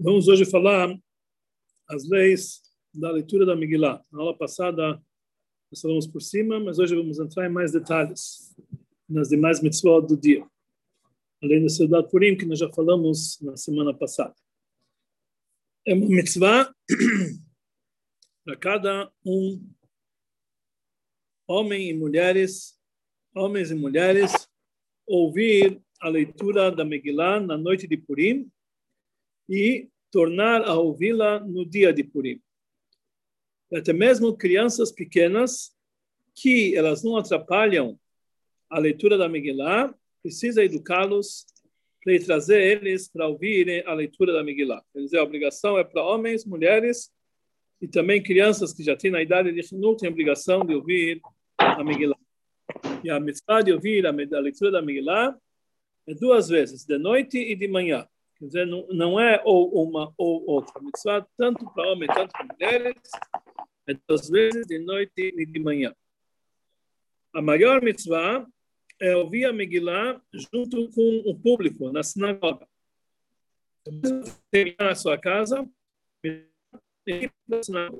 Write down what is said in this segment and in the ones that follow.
Vamos hoje falar as leis da leitura da Megillah. Na aula passada nós falamos por cima, mas hoje vamos entrar em mais detalhes nas demais mitzvot do dia. Além da Seudat Purim, que nós já falamos na semana passada. É uma mitzvah para cada um homem e mulheres, homens e mulheres, ouvir a leitura da Megillah na noite de Purim e tornar a ouvi-la no dia de Purim. Até mesmo crianças pequenas, que elas não atrapalham a leitura da Megillah, precisa educá-los para trazer eles para ouvirem a leitura da Megillah. Quer dizer, a obrigação é para homens, mulheres e também crianças que já têm na idade de não têm a obrigação de ouvir a Megillah. E a mitzvah de ouvir a, a leitura da Megillah é duas vezes, de noite e de manhã. Quer dizer, não, não é ou uma ou outra. Mitzvah tanto para homens, tanto para mulheres, é duas vezes de noite e de manhã. A maior mitzvah é ouvir a Megillah junto com o público, na sinagoga. Terminar a sua casa, na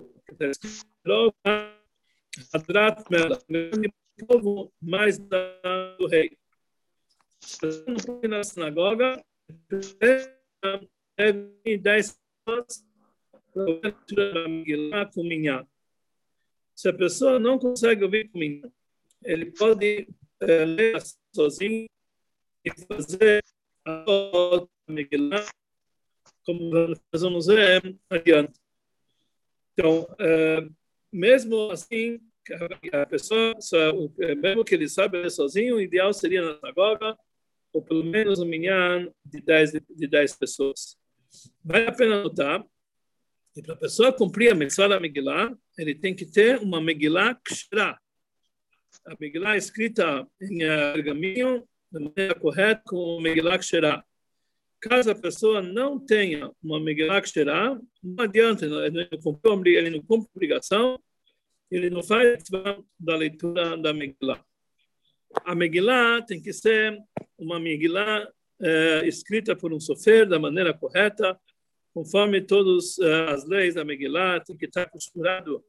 povo mais do rei. Na sinagoga, deve dez pessoas para com minha. Se a pessoa não consegue ouvir com minha, ele pode é, ler sozinho e fazer a Megillah, como nós vamos adiante. Então, é, mesmo assim, a pessoa, mesmo que ele ler sozinho, o ideal seria na sinagoga, ou pelo menos um minyan de 10, de 10 pessoas. Vale a pena notar que para a pessoa cumprir a mitzvah da Megillah, ele tem que ter uma Megillah Kshra. A Megillah é escrita em eh, pergaminho da maneira correta com Megillah Kshra. Caso a pessoa não tenha uma Megillah Kshra, não adianta, ele não cumpre, ele não cumpre obrigação, ele não faz da leitura da Megillah. A Megillah tem que ser uma Megillah é, escrita por um sofer da maneira correta, conforme todas é, as leis da Megillah, tem que estar costurado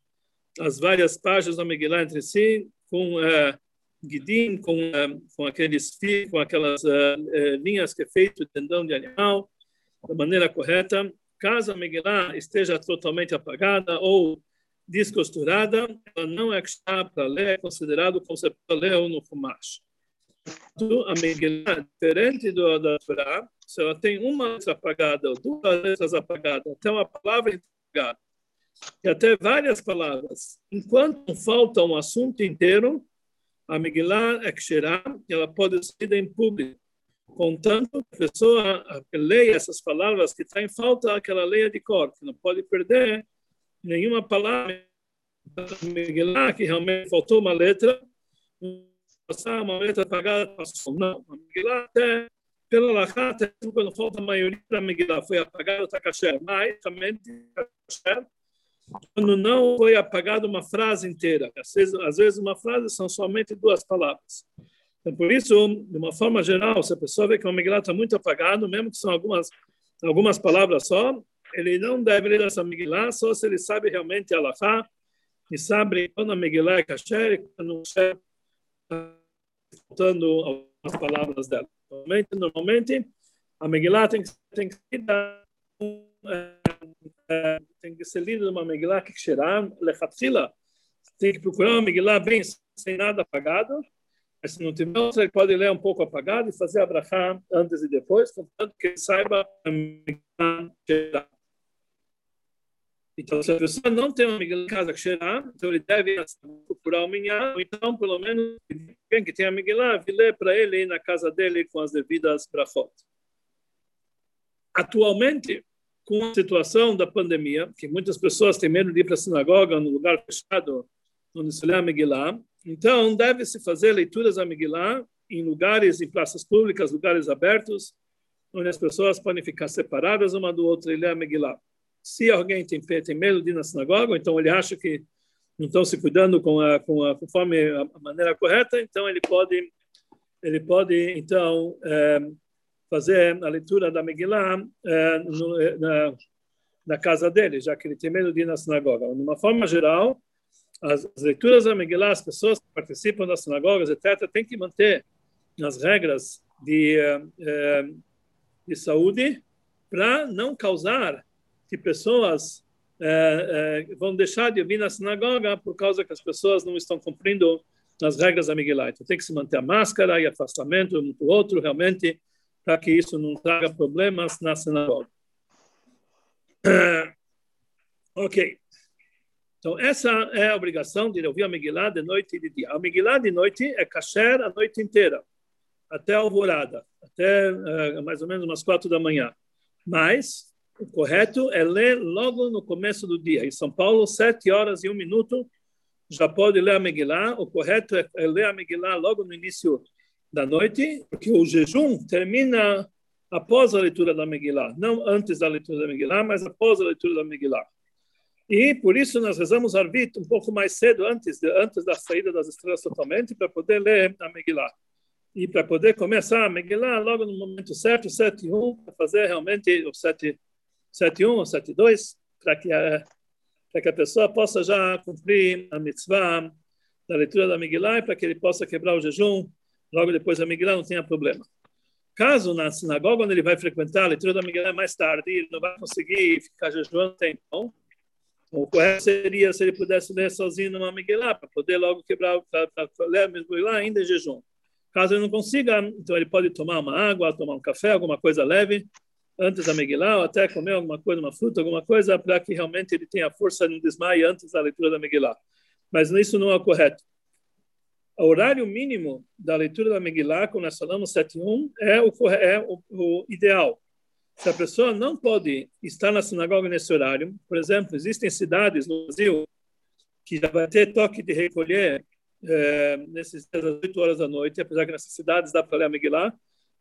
as várias páginas da Megillah entre si, com é, guidim, com, é, com aqueles fios, com aquelas linhas que é feito de tendão de animal, da maneira correta. Caso a Megillah esteja totalmente apagada ou descosturada, ela não é para ler, é considerado como se leu no Fumash. A Megillah, diferente do, da Torá, se ela tem uma letra apagada ou duas letras apagadas, até uma palavra apagada, e até várias palavras, enquanto falta um assunto inteiro, a Megillah é que ela pode ser lida em público. Contanto, a pessoa leia essas palavras que está em falta, que ela leia de cor, que não pode perder nenhuma palavra Megillah que realmente faltou uma letra, passar uma letra apagada, passou. Não, a Megillah até, pela Lachá, até quando falta a maioria da Megillah foi apagada, está kasher. Mas, também, kasher, quando não foi apagada uma frase inteira. Às vezes, às vezes, uma frase são somente duas palavras. Então, por isso, de uma forma geral, se a pessoa vê que o Megillah está muito apagado, mesmo que são algumas, algumas palavras só, ele não deve ler essa Megillah só se ele sabe realmente a Lachá e sabe quando a Megillah é kasher e quando está faltando algumas palavras dela. Normalmente, normalmente a Megillah tem que, tem que ser é, tem que ser lida uma Megillah que ksherá lechatchila. Tem que procurar uma Megillah bem sem nada apagado. Mas se não tiver ele pode ler um pouco apagado e fazer a brachá antes e depois, contanto que saiba a Megillah então, se a pessoa não tem uma Megillah em casa que cheirar, então ele deve procurar o minhá, ou então, pelo menos, alguém que tem a Megillah, ler para ele na casa dele com as devidas brachot. Atualmente, com a situação da pandemia, que muitas pessoas têm medo de ir para a sinagoga, no lugar fechado, onde se lê a Megillah, então deve-se fazer leituras da Megillah em lugares, em praças públicas, lugares abertos, onde as pessoas podem ficar separadas uma do outro e ler a Megillah. Se alguém tem, tem medo de ir na sinagoga, então ele acha que não estão se cuidando com a, com a, conforme a maneira correta, então ele pode, ele pode então é, fazer a leitura da Megillah é, no, na, na, casa dele, já que ele tem medo de ir na sinagoga. De uma forma geral, as, as leituras da Megillah, as pessoas que participam das sinagogas, etc., têm que manter as regras de, é, de saúde para não causar que pessoas é, é, vão deixar de vir na sinagoga por causa que as pessoas não estão cumprindo as regras da Megillah. Então tem que se manter a máscara e afastamento um do outro, realmente, para que isso não traga problemas na sinagoga. Ok. Então, essa é a obrigação de ouvir a Megillah de noite e de dia. A Megillah de noite é kasher a noite inteira, até a alvorada, até uh, mais ou menos umas quatro da manhã. Mas o correto é ler logo no começo do dia. Em São Paulo, sete horas e um minuto, já pode ler a Megillah. O correto é, é ler a Megillah logo no início da noite, porque o jejum termina após a leitura da Megillah, não antes da leitura da Megillah, mas após a leitura da Megillah. E por isso nós rezamos Arvit um pouco mais cedo, antes, de, antes da saída das estrelas totalmente, para poder ler a Megillah. E para poder começar a Megillah logo no momento certo, 7 e 1, para fazer realmente o 7, 7 1 ou 7 2, para que, a, para que a pessoa possa já cumprir a mitzvah da leitura da Megillah e para que ele possa quebrar o jejum logo depois da Megillah, não tenha problema. Caso na sinagoga onde ele vai frequentar a leitura da Megillah mais tarde, ele não vai conseguir ficar jejuando então, o correto seria se ele pudesse ler sozinho numa Megillah, para poder logo quebrar, para ler Megillah ainda em jejum. Caso ele não consiga, então ele pode tomar uma água, tomar um café, alguma coisa leve, antes da Megillah, ou até comer alguma coisa, uma fruta, alguma coisa, para que realmente ele tenha força e não desmaie antes da leitura da Megillah. Mas isso não é correto o horário mínimo da leitura da Megillah, como nós falamos, 7.1, é, o, é o, o ideal. Se a pessoa não pode estar na sinagoga nesse horário, por exemplo, existem cidades no Brasil que já vai ter toque de recolher é, nesses dias às 8 horas da noite, apesar que nessas cidades dá para ler a Megillah,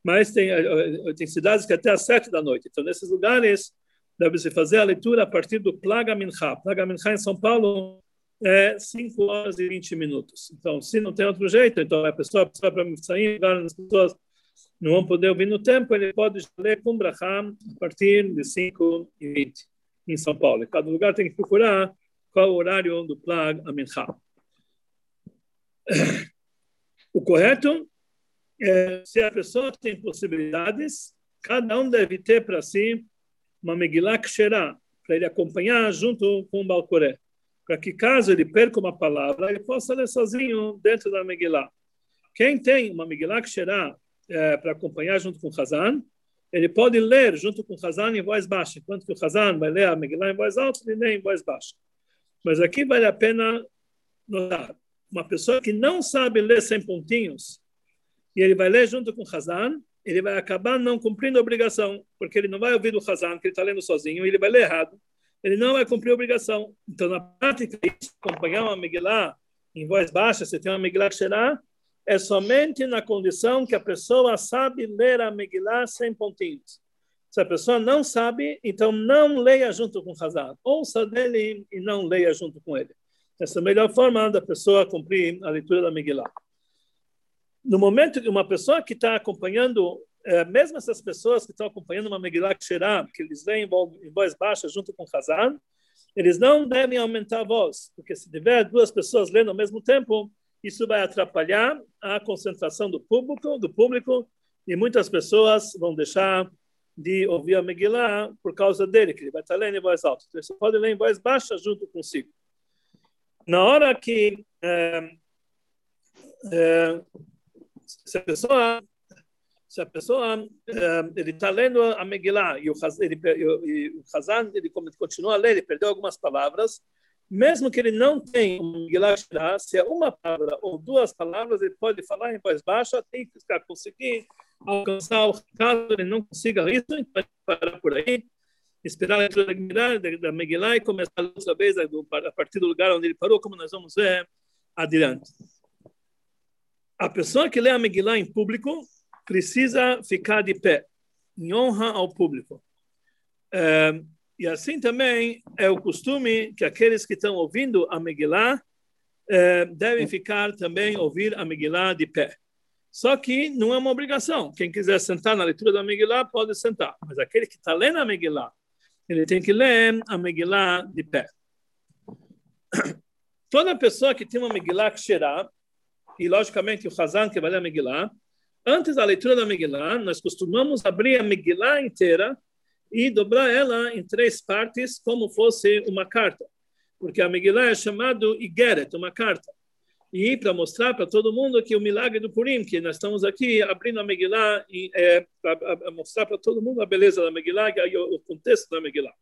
mas tem, eh, tem cidades que até às 7 da noite. Então, nesses lugares, deve-se fazer a leitura a partir do Plaga Mincha. Plaga Mincha em São Paulo é 5 horas e 20 minutos. Então, se não tem outro jeito, então a pessoa precisa para sair, as pessoas não vão poder ouvir no tempo, ele pode ler com Braham a partir de 5 e 20 em São Paulo. Cada lugar tem que procurar qual o horário do Plag Amincha. O correto é, se a pessoa tem possibilidades, cada um deve ter para si uma Megillah Ksherah, para ele acompanhar junto com o Balcoré para que caso ele perca uma palavra, ele possa ler sozinho dentro da Megillah. Quem tem uma Megillah será é, para acompanhar junto com o Hazan, ele pode ler junto com o Hazan em voz baixa, enquanto que o Hazan vai ler a Megillah em voz alta, ele lê em voz baixa. Mas aqui vale a pena notar, uma pessoa que não sabe ler sem pontinhos, e ele vai ler junto com o Hazan, ele vai acabar não cumprindo a obrigação, porque ele não vai ouvir do Hazan, que ele está lendo sozinho, ele vai ler errado ele não vai cumprir a obrigação. Então, na prática, acompanhar uma Megillah em voz baixa, se tem uma Megillah Xerá, é somente na condição que a pessoa sabe ler a Megillah sem pontinhos. Se a pessoa não sabe, então não leia junto com o Hazar. Ouça dele e não leia junto com ele. Essa é a melhor forma da pessoa cumprir a leitura da Megillah. No momento que uma pessoa que está acompanhando é, mesmo essas pessoas que estão acompanhando uma Megillah Ksherah, que eles leem em voz baixa junto com o Hazan, eles não devem aumentar a voz, porque se tiver duas pessoas lendo ao mesmo tempo, isso vai atrapalhar a concentração do público, do público, e muitas pessoas vão deixar de ouvir a Megillah por causa dele, que ele vai estar lendo em voz alta. Então, você pode ler em voz baixa junto consigo. Na hora que é, é, se a pessoa se a pessoa eh, ele está lendo a Megillah e o, ele, Hazan ele continua a ler, ele perdeu algumas palavras, mesmo que ele não tenha uma Megillah se é uma palavra ou duas palavras, ele pode falar em voz baixa, tem que ficar, conseguir alcançar o caso ele não consiga isso, então parar por aí, esperar a leitura da Megillah e começar outra vez a partir do lugar onde ele parou, como nós vamos ver adiante. A pessoa que lê a Megillah em público, precisa ficar de pé, em honra ao público. É, e assim também é o costume que aqueles que estão ouvindo a Megillah é, devem ficar também ouvir a Megillah de pé. Só que não é uma obrigação. Quem quiser sentar na leitura da Megillah pode sentar. Mas aquele que está lendo a Megillah, ele tem que ler a Megillah de pé. Toda pessoa que tem uma Megillah que cheirar, e logicamente o Hazan que vai ler a Megillah, antes da leitura da Megillah, nós costumamos abrir a Megillah inteira e dobrar ela em três partes, como fosse uma carta. Porque a Megillah é chamado Igeret, uma carta. E para mostrar para todo mundo que o milagre do Purim, que nós estamos aqui abrindo a Megillah, e, é, para mostrar para todo mundo a beleza da Megillah, e o contexto da Megillah.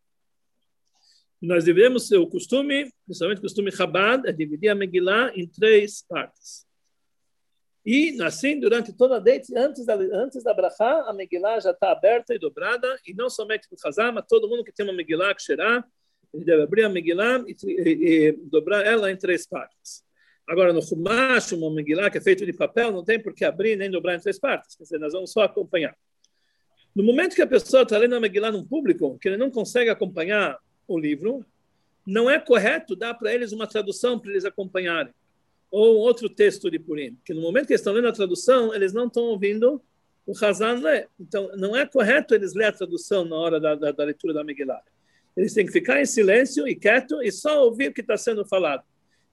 Nós devemos ter o costume, principalmente o costume Chabad, é dividir a Megillah em três partes. E, assim, durante toda a noite, antes da, antes da Brachá, a Megillah já está aberta e dobrada, e não somente para o Hazar, mas todo mundo que tem uma Megillah que será, ele deve abrir a Megillah e, e, e, dobrar ela em três partes. Agora, no Humash, uma Megillah que é feito de papel, não tem por que abrir nem dobrar em três partes, quer dizer, nós vamos só acompanhar. No momento que a pessoa está lendo a Megillah num público, que ele não consegue acompanhar o livro, não é correto dar para eles uma tradução para eles acompanharem ou outro texto de Purim, que no momento que eles estão lendo a tradução, eles não estão ouvindo o Hazan ler. Então, não é correto eles lerem a tradução na hora da, da, da leitura da Megillah. Eles têm que ficar em silêncio e quieto e só ouvir o que está sendo falado.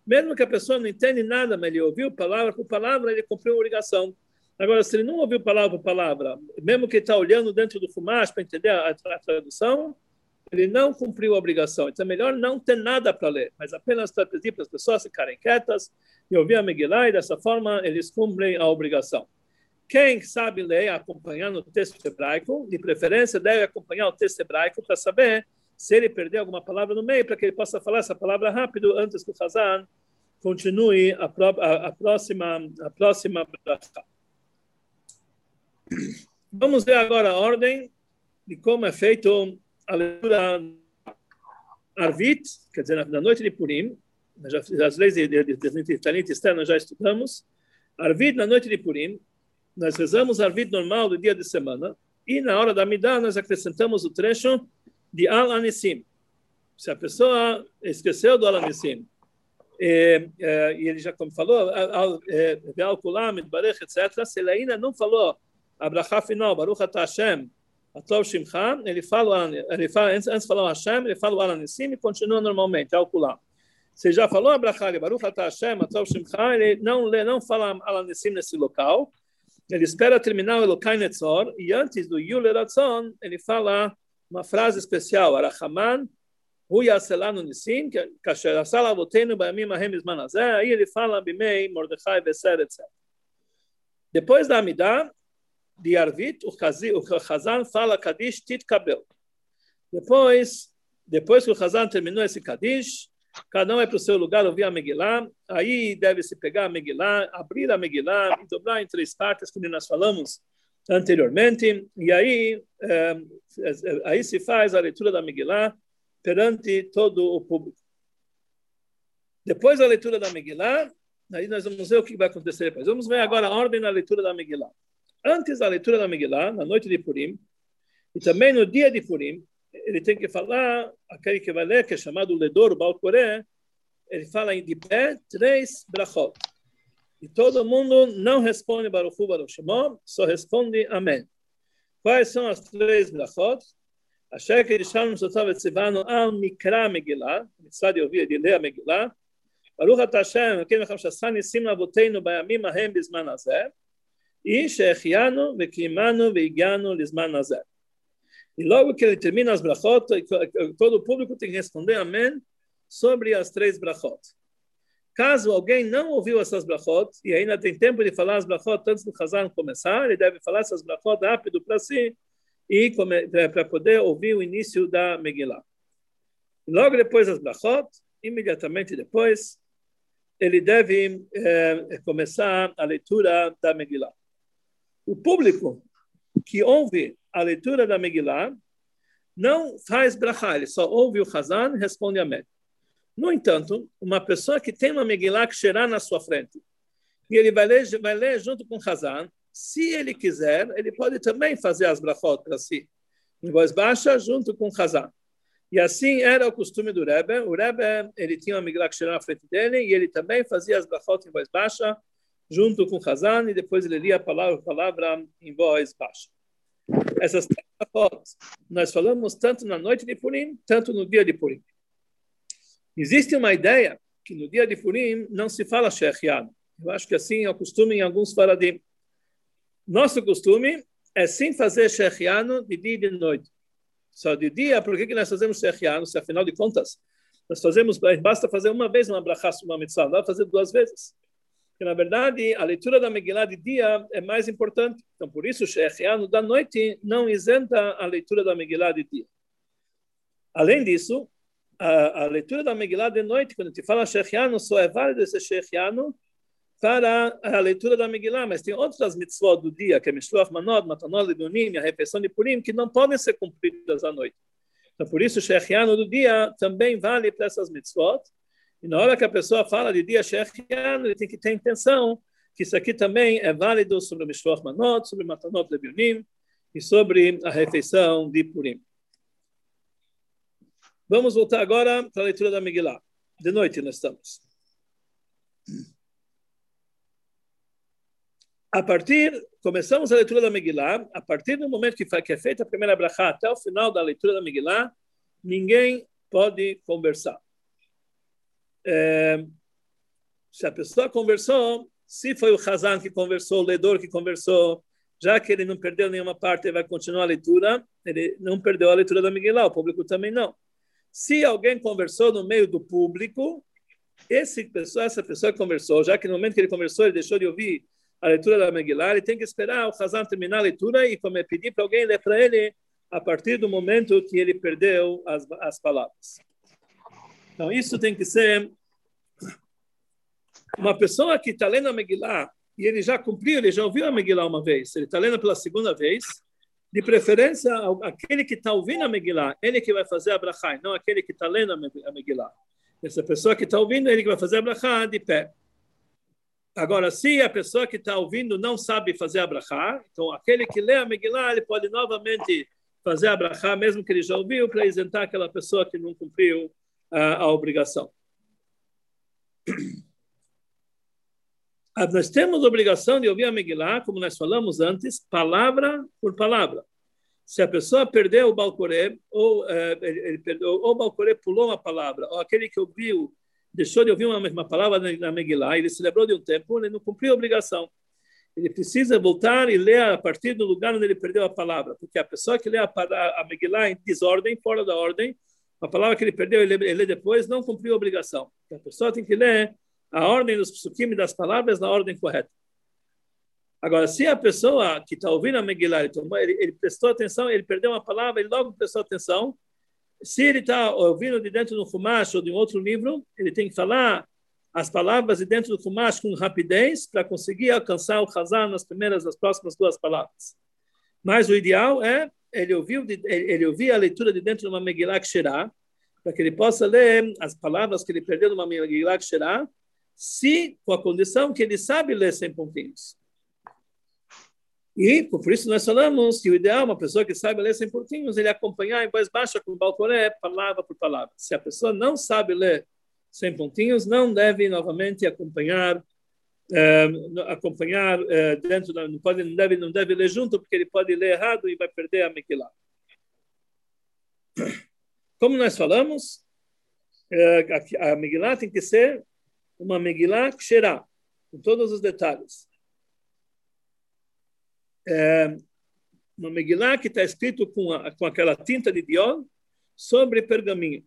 Mesmo que a pessoa não entenda nada, mas ele ouviu palavra por palavra, ele cumpriu a obrigação. Agora, se ele não ouviu palavra por palavra, mesmo que está olhando dentro do fumaç para entender a, a tradução, ele não cumpriu a obrigação. Então é melhor não ter nada para ler, mas apenas para pedir para as pessoas ficarem quietas e ouvir a Megillah, e dessa forma eles cumprem a obrigação. Quem sabe ler acompanhando o texto hebraico, de preferência deve acompanhar o texto hebraico para saber se ele perder alguma palavra no meio, para que ele possa falar essa palavra rápido antes que o Hazan continue a, a, a próxima a próxima Vamos ver agora a ordem de como é feito a leitura Arvit, quer dizer, na noite de Purim, as leis de, de, de, de externa já estudamos, Arvit na noite de Purim, nós rezamos Arvit normal do dia de semana, e na hora da Midah nós acrescentamos o trecho de Al-Anissim. Se a pessoa esqueceu do Al-Anissim, e, e, ele já como falou, Al-Kulam, etc., se ele ainda não falou a brachá final, Baruch Hashem, Atov Shimcha, ele fala, ele fala antes, antes falar o Hashem, ele fala o Alanissim e continua normalmente, ao Kulam. Você já falou a Brachá, Baruch Atah Hashem, Atov Shimcha, ele não, lê, não fala Alanissim nesse local, ele espera terminar o Elokai Netzor, e antes do Yul Eratzon, ele fala uma frase especial, Arachaman, Hu Yaselanu Nissim, Kasher Asal Avotenu Bayamim Ahem Izman Azeh, aí ele fala Bimei, Mordechai, Beser, etc. Depois da Amidah, de Arvit, o Hazan fala Kadish Tit Kabel. Depois, depois que o Hazan terminou esse Kadish, cada um é para o seu lugar ouvir a Megillah, aí deve-se pegar a Megillah, abrir a Megillah e dobrar em três partes, como nós falamos anteriormente, e aí, é, aí se faz a leitura da Megillah perante todo o público. Depois da leitura da Megillah, aí nós vamos ver o que vai acontecer depois. Vamos ver agora a ordem da leitura da Megillah antes da leitura da Megillah, na noite de Purim, e também no dia de Purim, ele tem que falar, aquele que vai ler, que é chamado Ledor, o Balcoré, ele fala de pé três brachot. E todo mundo não responde Baruch Baruch Shemom, só responde Amém. Quais são as três brachot? A que deixaram Sotav e Tzivano al Mikra Megillah, mitzvah de ouvir, de ler a Megillah, Baruch Atashem, aquele que chama Shassani Sim Lavoteinu Bayamim Ahem bizman Azeh, e שהחיינו וקיימנו והגיענו לזמן הזה. E logo que ele termina as brachot, todo o público tem que responder amém sobre as três brachot. Caso alguém não ouviu essas brachot e ainda tem tempo de falar as brachot antes do Hazan começar, ele deve falar essas brachot rápido para si e para poder ouvir o início da Megillah. E logo depois das brachot, imediatamente depois, ele deve eh, começar a leitura da Megillah. O público que ouve a leitura da Megillah não faz brachá, ele só ouve o Hazan e responde amém. No entanto, uma pessoa que tem uma Megillah que será na sua frente, e ele vai ler, vai ler junto com o Hazan, se ele quiser, ele pode também fazer as brachot para si, em voz baixa, junto com o Hazan. E assim era o costume do Rebbe. O Rebbe ele tinha uma Megillah que será na frente dele, e ele também fazia as brachot em voz baixa, junto com Hazan, e depois ele lia a palavra, a palavra em voz baixa. Essas fotos nós falamos tanto na noite de Purim, tanto no dia de Purim. Existe uma ideia que no dia de Purim não se fala Shechian. Eu acho que assim é o costume em alguns faradim. Nosso costume é sim fazer Shechiano de dia e de noite. Só de dia, por que, nós fazemos Shechiano? Se afinal de contas, nós fazemos, basta fazer uma vez uma brachá, uma mitzvah, não fazer duas vezes. Porque, na verdade, a leitura da Megillah de dia é mais importante. Então, por isso, o Shechiano da noite não isenta a leitura da Megillah de dia. Além disso, a, a leitura da Megillah de noite, quando gente fala Shechiano, só é válido esse Shechiano para a leitura da Megillah, mas tem outras mitzvot do dia, que é Mishloach Manot, Matanot Lidunim, a refeição de Purim, que não podem ser cumpridas à noite. Então, por isso, o Shechiano do dia também vale para essas mitzvot. E na hora que a pessoa fala de dia Shechiano, ele tem que ter intenção que isso aqui também é válido sobre o Mishloach Manot, sobre Matanot Lidunim e sobre a refeição de Purim. Vamos voltar agora para a leitura da Megillah. De noite nós estamos. a partir, começamos a leitura da Megillah, a partir do momento que, que é feita a primeira brachá até o final da leitura da Megillah, ninguém pode conversar. É, se a pessoa conversou, se foi o Hazan que conversou, o ledor que conversou, já que ele não perdeu nenhuma parte, ele vai continuar a leitura, ele não perdeu a leitura da Megillah, o público também não. Se alguém conversou no meio do público, esse pessoa, essa pessoa conversou, já que no momento que ele conversou, ele deixou de ouvir a leitura da Megillah, ele tem que esperar o Hazan terminar a leitura e como pedir para alguém ler para ele a partir do momento que ele perdeu as, as palavras. Então, isso tem que ser uma pessoa que está lendo a Megillah e ele já cumpriu, ele já ouviu a Megillah uma vez, ele está lendo pela segunda vez, de preferência, aquele que está ouvindo a Megillah, ele que vai fazer a brachá, não aquele que está lendo a Megillah. Essa pessoa que está ouvindo, ele que vai fazer a brachá de pé. Agora, se a pessoa que está ouvindo não sabe fazer a brachá, então aquele que lê a Megillah, ele pode novamente fazer a brachá, mesmo que ele já ouviu, para isentar aquela pessoa que não cumpriu a, a obrigação. Ah, nós temos a obrigação de ouvir a Megillah, como nós falamos antes, palavra por palavra. Se a pessoa perdeu o Balcoré, ou, eh, ele, perdeu, ou o Balcoré pulou uma palavra, ou aquele que ouviu deixou de ouvir uma, uma palavra na Megillah, ele se lembrou de um tempo, ele não cumpriu a obrigação. Ele precisa voltar e ler a partir do lugar onde ele perdeu a palavra, porque a pessoa que lê a, a Megillah em desordem, fora da ordem, a palavra que ele perdeu, ele, ele depois, não cumpriu a obrigação. A pessoa tem que ler a ordem dos psukim das palavras na ordem correta. Agora, se a pessoa que está ouvindo a Megillah, ele, ele, ele prestou atenção, ele perdeu uma palavra, ele logo prestou atenção, se ele está ouvindo de dentro do Fumash ou de um outro livro, ele tem que falar as palavras de dentro do Fumash com rapidez para conseguir alcançar o Hazan nas primeiras, nas próximas duas palavras. Mas o ideal é ele ouvir, ele ouvir a leitura de dentro de uma Megillah Kshirah, para que ele possa ler as palavras que ele perdeu numa Megillah Kshirah, se com a condição que ele sabe ler sem pontinhos. E por isso nós falamos que o ideal é uma pessoa que saiba ler sem pontinhos, ele acompanhar em voz baixa com o balcoré, palavra por palavra. Se a pessoa não sabe ler sem pontinhos, não deve novamente acompanhar é, acompanhar é, dentro da, não pode não deve não deve ler junto porque ele pode ler errado e vai perder a Megillah. Como nós falamos, é, a, Megillah tem que ser uma Megillah Ksherah, com todos os detalhes é, uma Megillah que está escrito com, a, com aquela tinta de diol sobre pergaminho.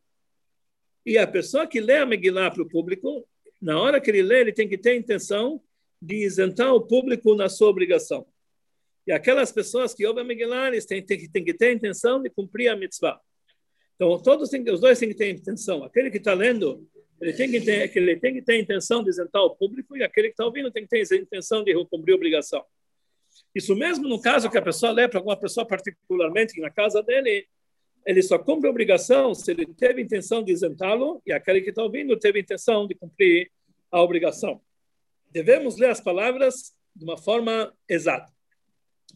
E a pessoa que lê a Megillah para o público, na hora que ele lê, ele tem que ter a intenção de isentar o público na sua obrigação. E aquelas pessoas que ouvem a Megillah, eles têm, têm, têm que ter a intenção de cumprir a mitzvah. Então, todos têm, os dois têm que ter intenção. Aquele que está lendo, ele tem que ter, ele tem que ter a intenção de isentar o público, e aquele que está ouvindo tem que ter a intenção de cumprir a obrigação. Isso mesmo no caso que a pessoa lê para alguma pessoa particularmente na casa dele, ele só cumpre a obrigação se ele teve intenção de isentá-lo e aquele que está ouvindo teve intenção de cumprir a obrigação. Devemos ler as palavras de uma forma exata,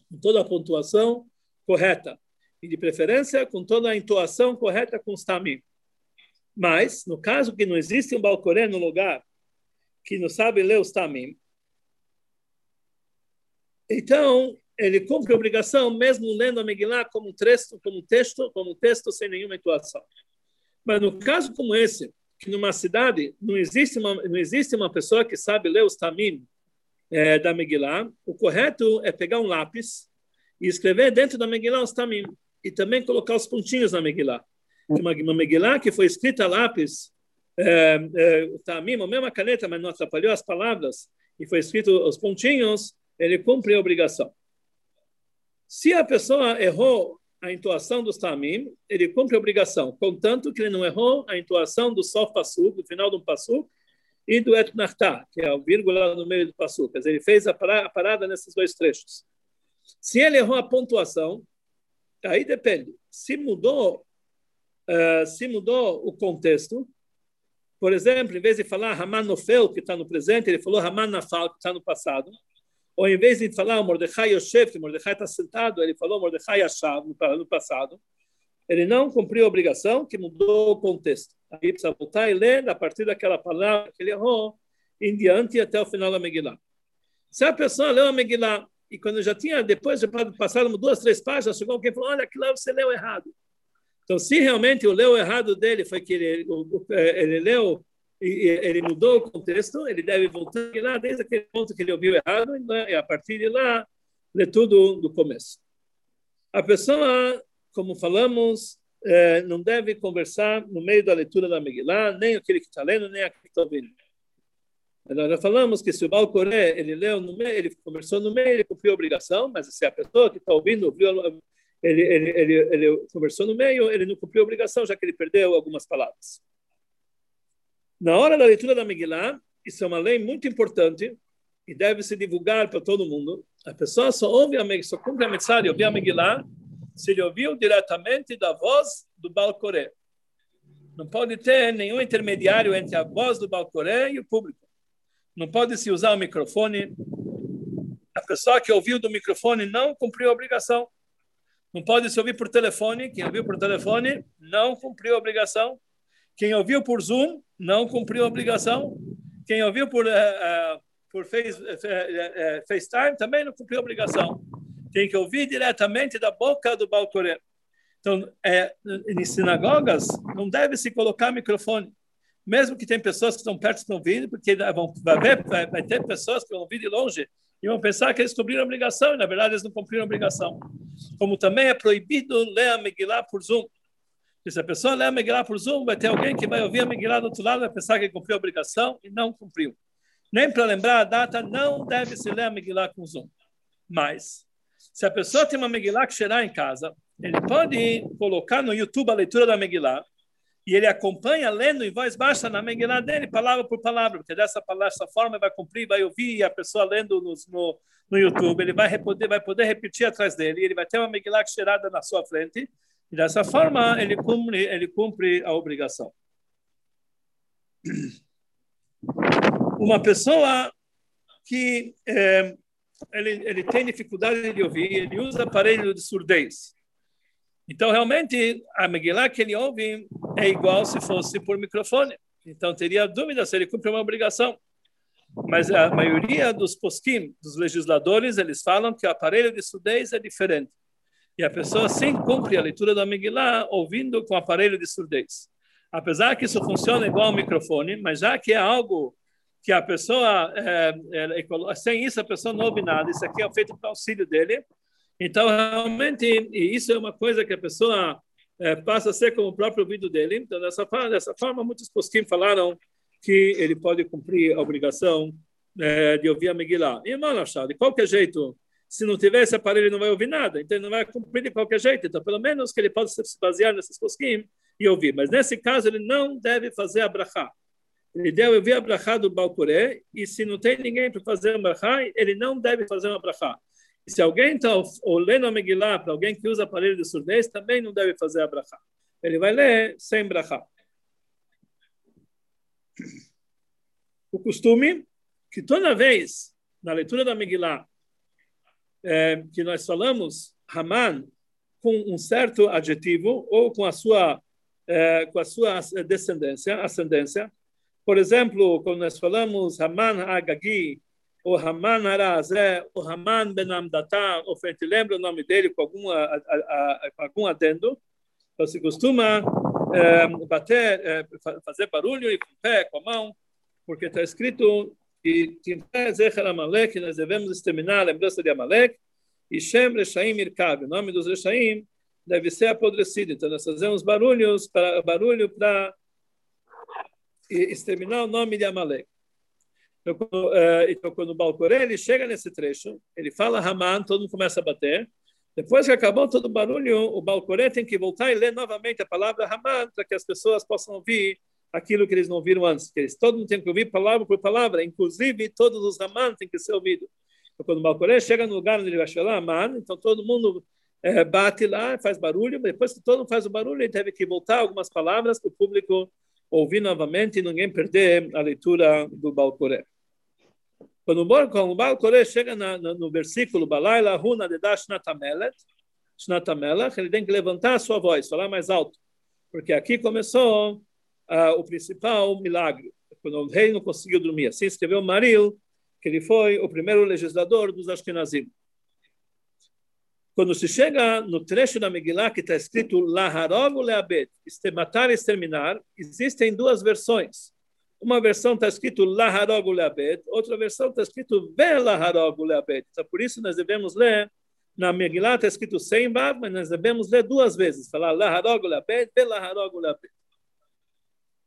com toda a pontuação correta e de preferência com toda a entoação correta com os tamim. Mas, no caso que não existe um balcoré no lugar que não sabe ler os tamim, Então, ele cumpre a obrigação mesmo lendo a Megillah como texto, como texto, como texto sem nenhuma intuação. Mas no caso como esse, que numa cidade não existe uma, não existe uma pessoa que sabe ler os tamim é, da Megillah, o correto é pegar um lápis e escrever dentro da Megillah os tamim e também colocar os pontinhos na Megillah. Uma, uma Megillah que foi escrita a lápis, é, é, tamim, a mesma caneta, mas não atrapalhou as palavras, e foi escrito os pontinhos, ele cumpre a obrigação. Se a pessoa errou a intuação dos tamim, ele cumpre a obrigação, contanto que ele não errou a intuação do sof passuk, do final do passuk, e do et que é o vírgula no meio do passuk. Quer dizer, ele fez a parada nesses dois trechos. Se ele errou a pontuação, aí depende. Se mudou, uh, se mudou o contexto, por exemplo, em vez de falar Haman Nofel, que está no presente, ele falou Haman Nafal, que está no passado. Ou em vez de falar Mordecai Yosef, que Mordecai está sentado, ele falou Mordecai Yashav no passado. Ele não cumpriu a obrigação, que mudou o contexto. Aí precisa voltar e ler a partir daquela palavra que ele errou em diante até o final da Megillah. Se a pessoa leu a Megillah e quando já tinha, depois de passar duas, três páginas, chegou alguém e falou, olha, aquilo você leu errado. Então, se realmente o leu errado dele foi que ele, ele leu ele mudou o contexto, ele deve voltar lá desde aquele ponto que ele ouviu errado e a partir de lá ler tudo do começo. A pessoa, como falamos, é, não deve conversar no meio da leitura da Megillah, nem aquele que está lendo, nem aquele que está ouvindo. Nós já falamos que se o Balcoré ele leu no meio, ele conversou no meio, ele cumpriu a obrigação, mas se a pessoa que está ouvindo ouviu, ele, ele, ele, ele conversou no meio, ele não cumpriu a obrigação, já que ele perdeu algumas palavras. Na hora da leitura da Megillah, isso é uma lei muito importante e deve se divulgar para todo mundo. A pessoa só ouve a Megillah, só cumpre a mensagem, ouvir a Megillah, se ele ouviu diretamente da voz do Balcoré. Não pode ter nenhum intermediário entre a voz do Balcoré e o público. Não pode se usar o microfone. A pessoa que ouviu do microfone não cumpriu a obrigação. Não pode se ouvir por telefone. Quem ouviu por telefone não cumpriu a obrigação. Quem ouviu por Zoom não cumpriu a obrigação. Quem ouviu por, uh, por face, uh, FaceTime também não cumpriu a obrigação. Tem que ouvir diretamente da boca do Balcoré. Então, é, em sinagogas, não deve se colocar microfone. Mesmo que tem pessoas que estão perto estão ouvindo, porque vão, vai, ver, vai, vai ter pessoas que vão ouvir de longe e vão pensar que eles cumpriram a obrigação, e na verdade eles não cumpriram a obrigação. Como também é proibido ler a Megillah por Zoom. Se a pessoa lê a Megillah por Zoom, vai ter alguém que vai ouvir a Megillah do outro lado, vai pensar que cumpriu a obrigação e não cumpriu. Nem para lembrar a data, não deve se ler a Megillah com Zoom. Mas, se a pessoa tem uma Megillah que cheirar em casa, ele pode colocar no YouTube a leitura da Megillah e ele acompanha lendo em voz baixa na Megillah dele, palavra por palavra, porque dessa, dessa forma ele vai cumprir, vai ouvir e a pessoa lendo no, no, no YouTube, ele vai poder, vai poder repetir atrás dele, ele vai ter uma Megillah cheirada na sua frente e dessa forma, ele cumpre, ele cumpre a obrigação. Uma pessoa que é, ele, ele tem dificuldade de ouvir, ele usa aparelho de surdez. Então, realmente, a Megillah que ele ouve é igual se fosse por microfone. Então, teria dúvida se ele cumpre uma obrigação. Mas a maioria dos poskim, dos legisladores, eles falam que o aparelho de surdez é diferente. E a pessoa sim cumpre a leitura da Megillah ouvindo com aparelho de surdez. Apesar que isso funciona igual ao microfone, mas já que é algo que a pessoa, é, é, sem isso a pessoa não ouve nada, isso aqui é feito para auxílio dele. Então, realmente, isso é uma coisa que a pessoa é, passa a ser como o próprio ouvido dele. Então, dessa, dessa forma, muitos posquim falaram que ele pode cumprir a obrigação de ouvir a Megillah. E, mano, de qualquer jeito, se não tiver esse aparelho, ele não vai ouvir nada. Então, ele não vai cumprir de qualquer jeito. Então, pelo menos que ele possa se basear nesses posquim e ouvir. Mas, nesse caso, ele não deve fazer a brachá. Ele deve ouvir a brachá do Balcoré, e se não tem ninguém para fazer a brachá, ele não deve fazer uma brachá. E se alguém está lendo a Megillah para alguém que usa aparelho de surdez, também não deve fazer a brachá. Ele vai ler sem brachá. O costume que toda vez na leitura da Megillah é, que nós falamos Haman com um certo adjetivo ou com a sua é, com a sua descendência, ascendência. Por exemplo, quando nós falamos Haman Agagi, o Haman Arazé, o Haman Ben Amdatá, oferente, lembra o nome dele com, alguma, a, a, com algum adendo. Então, se costuma é, bater, é, fazer barulho e com o pé, com a mão, porque está escrito que que nós devemos exterminar a lembrança de Amalek, e Shem Reshaim Irkab, o nome dos Reshaim deve ser apodrecido. Então, nós fazemos barulhos para, barulho para exterminar o nome de Amalek. Então, então, quando o Balcoré ele chega nesse trecho, ele fala Haman, todo mundo começa a bater. Depois que acabou todo o barulho, o Balcoré tem que voltar e ler novamente a palavra Haman para que as pessoas possam ouvir aquilo que eles não ouviram antes. Que eles, todo mundo tem que ouvir palavra por palavra, inclusive todos os Haman têm que ser ouvidos. Então, quando o Balcoré chega no lugar onde ele vai falar Haman, então todo mundo é, bate lá, faz barulho. Depois que todo mundo faz o barulho, ele teve que voltar algumas palavras para o público ouvir novamente e ninguém perder a leitura do Balcoré. Quando o Balcoré chega na, no versículo Balaila Huna de Dashnatamelet, Shnatamelach, ele tem que levantar a sua voz, falar mais alto, porque aqui começou uh, o principal milagre, quando o rei não conseguiu dormir. Assim escreveu Maril, que ele foi o primeiro legislador dos Ashkenazim. Quando se chega no trecho da Megillah que está escrito Laharog Leabet, matar e exterminar, existem duas versões. Uma versão está escrito Laharog Leabet, outra versão está escrito Velaharog Leabet. Então, por isso nós devemos ler, na Megillah está escrito sem mas nós devemos ler duas vezes, falar Laharog Leabet, Velaharog Leabet.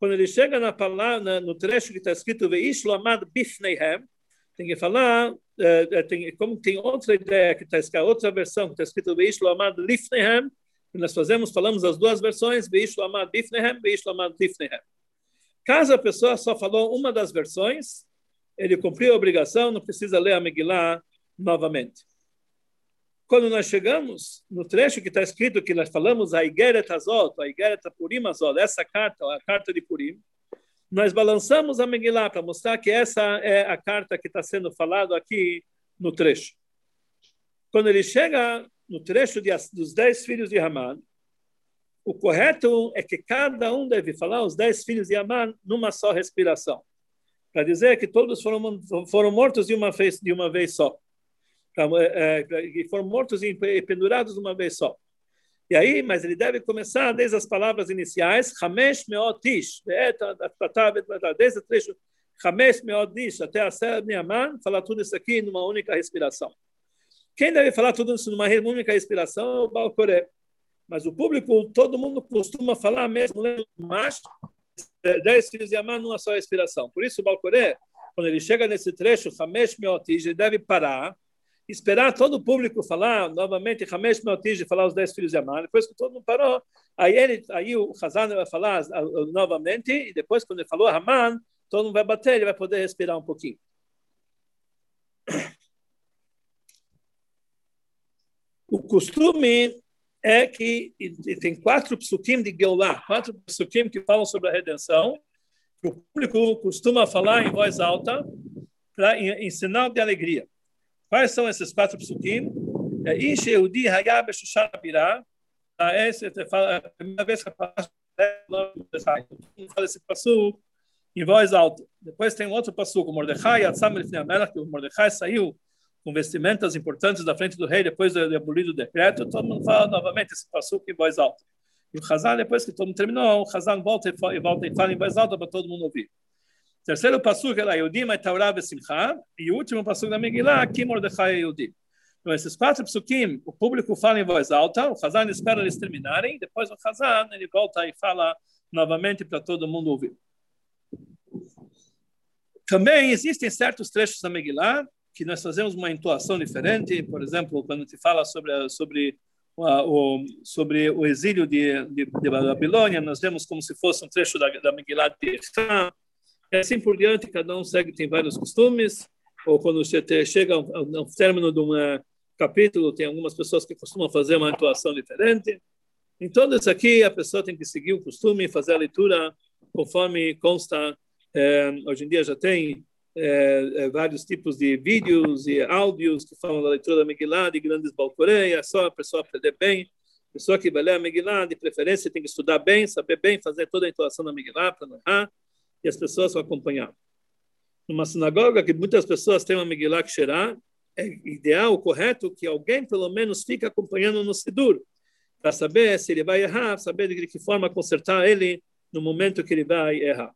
Quando ele chega na palavra, no trecho que está escrito Veish Amad Bifneihem, tem que falar, é, tem, como tem outra ideia que está escrita, outra versão que está escrito Veishlo Amad Lifnehem, nós fazemos, falamos as duas versões, Veishlo Amad Lifnehem, Veishlo Amad Lifnehem. Caso a pessoa só falou uma das versões, ele cumpriu a obrigação, não precisa ler a Megillah novamente. Quando nós chegamos no trecho que está escrito que nós falamos a Igeret Azot, a Igeret Purim essa carta, a carta de Purim, nós balançamos a Megillah para mostrar que essa é a carta que está sendo falado aqui no trecho. Quando ele chega no trecho de, dos dez filhos de Haman, o correto é que cada um deve falar os dez filhos de Haman numa só respiração, para dizer que todos foram, foram mortos de uma vez, de uma vez só. É, é, foram mortos e pendurados uma vez só. E aí, mas ele deve começar desde as palavras iniciais, Hamesh Meotish, desde o trecho Hamesh Meotish até a Ser Neaman, falar tudo isso aqui numa única respiração. Quem deve falar tudo isso numa única respiração é o Balcoré. Mas o público, todo mundo costuma falar mesmo, mais dez filhos de Amar numa só respiração. Por isso o Balcoré, quando ele chega nesse trecho, Hamesh Meotish, ele deve parar esperar todo o público falar novamente Hamesh Meotij, falar os dez filhos de Amar. Depois que todo mundo parou, aí, ele, aí o Hazan vai falar novamente, e depois, quando ele falou Haman, todo mundo vai bater, ele vai poder respirar um pouquinho. O costume é que tem quatro psukim de Geulah, quatro psukim que falam sobre a redenção. O público costuma falar em voz alta em, em sinal de alegria. Quais são esses quatro psukim? É Ish Yehudi Hayab Shushan Pirá. Essa é a primeira vez que eu falo esse passo em voz alta. Depois tem outro passo, o Mordecai, Atzam Elfnei que o Mordecai saiu com vestimentas importantes da frente do rei depois de abolido o decreto. Todo mundo fala novamente esse passo em voz alta. E o Hazan, depois que todo mundo terminou, o Hazan volta e, volta e fala em voz alta para todo mundo ouvir. Terceiro passo é lá, Yudim e Taurá Besimcha. E o último passo da Megillah, aqui Mordechai Yudim. Então, esses quatro psukim, o público fala em voz alta, o Hazan espera eles terminarem, depois o Hazan ele volta e fala novamente para todo mundo ouvir. Também existem certos trechos da Megillah que nós fazemos uma entoação diferente, por exemplo, quando se fala sobre sobre o, sobre o exílio de, de, de Babilônia, nós vemos como se fosse um trecho da, da Megillah de Echá, e assim por diante, cada um segue, tem vários costumes, ou quando chega ao, término de um capítulo, tem algumas pessoas que costumam fazer uma atuação diferente. Em todos isso aqui, a pessoa tem que seguir o costume, fazer a leitura conforme consta. É, hoje em dia já tem é, é, vários tipos de vídeos e áudios que falam da leitura da Megillah, de grandes balcoreias, é só a pessoa aprender bem. A pessoa que vai ler a de preferência, tem que estudar bem, saber bem, fazer toda a intuação da Megillah para não errar e as pessoas vão acompanhar. numa sinagoga que muitas pessoas têm uma Megillah Ksherá, é ideal, correto, que alguém pelo menos fique acompanhando no Sidur, para saber se ele vai errar, saber de que forma consertar ele no momento que ele vai errar.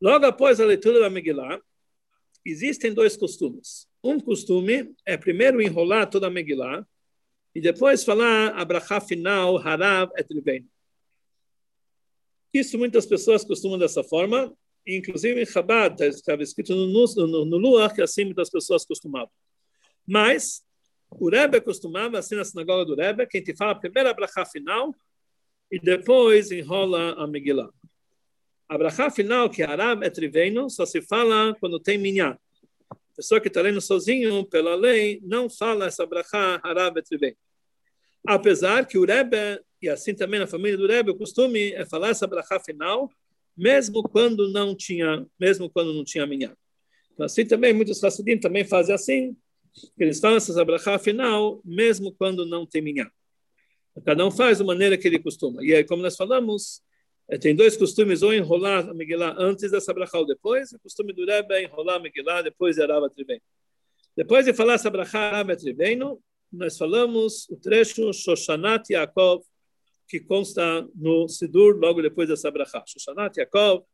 Logo após a leitura da Megillah, existem dois costumes. Um costume é primeiro enrolar toda a Megillah e depois falar a brachá final, Harav et Libein. Isso muitas pessoas costumam dessa forma, inclusive em Chabad, estava escrito no, no, no Luar que assim muitas pessoas costumavam. Mas o Rebbe costumava, assim na sinagoga do Rebbe, que a gente fala a brachá final e depois enrola a Megillah. A brachá final, que é Arab et Riveino, só se fala quando tem minyan. A pessoa que está lendo sozinho, pela lei, não fala essa brachá Arab et Riveino. Apesar que o Rebbe, e assim também na família do Rebbe, o costume é falar essa brachá final, mesmo quando não tinha, mesmo quando não tinha minyan. Então, assim também, muitos Hassidim também fazem assim, eles falam essa brachá final, mesmo quando não tem minyan. Cada um faz da maneira que ele costuma. E aí, como nós falamos, é, tem dois costumes, ou enrolar a Megillah antes dessa brachá ou depois. O costume do Rebbe é enrolar a Megillah depois de Arava Triveno. Depois de falar essa brachá Arava Triveno, nós falamos o trecho Shoshanat Yaakov, que consta no Sidur logo depois dessa brachá. Shoshanat Yaakov,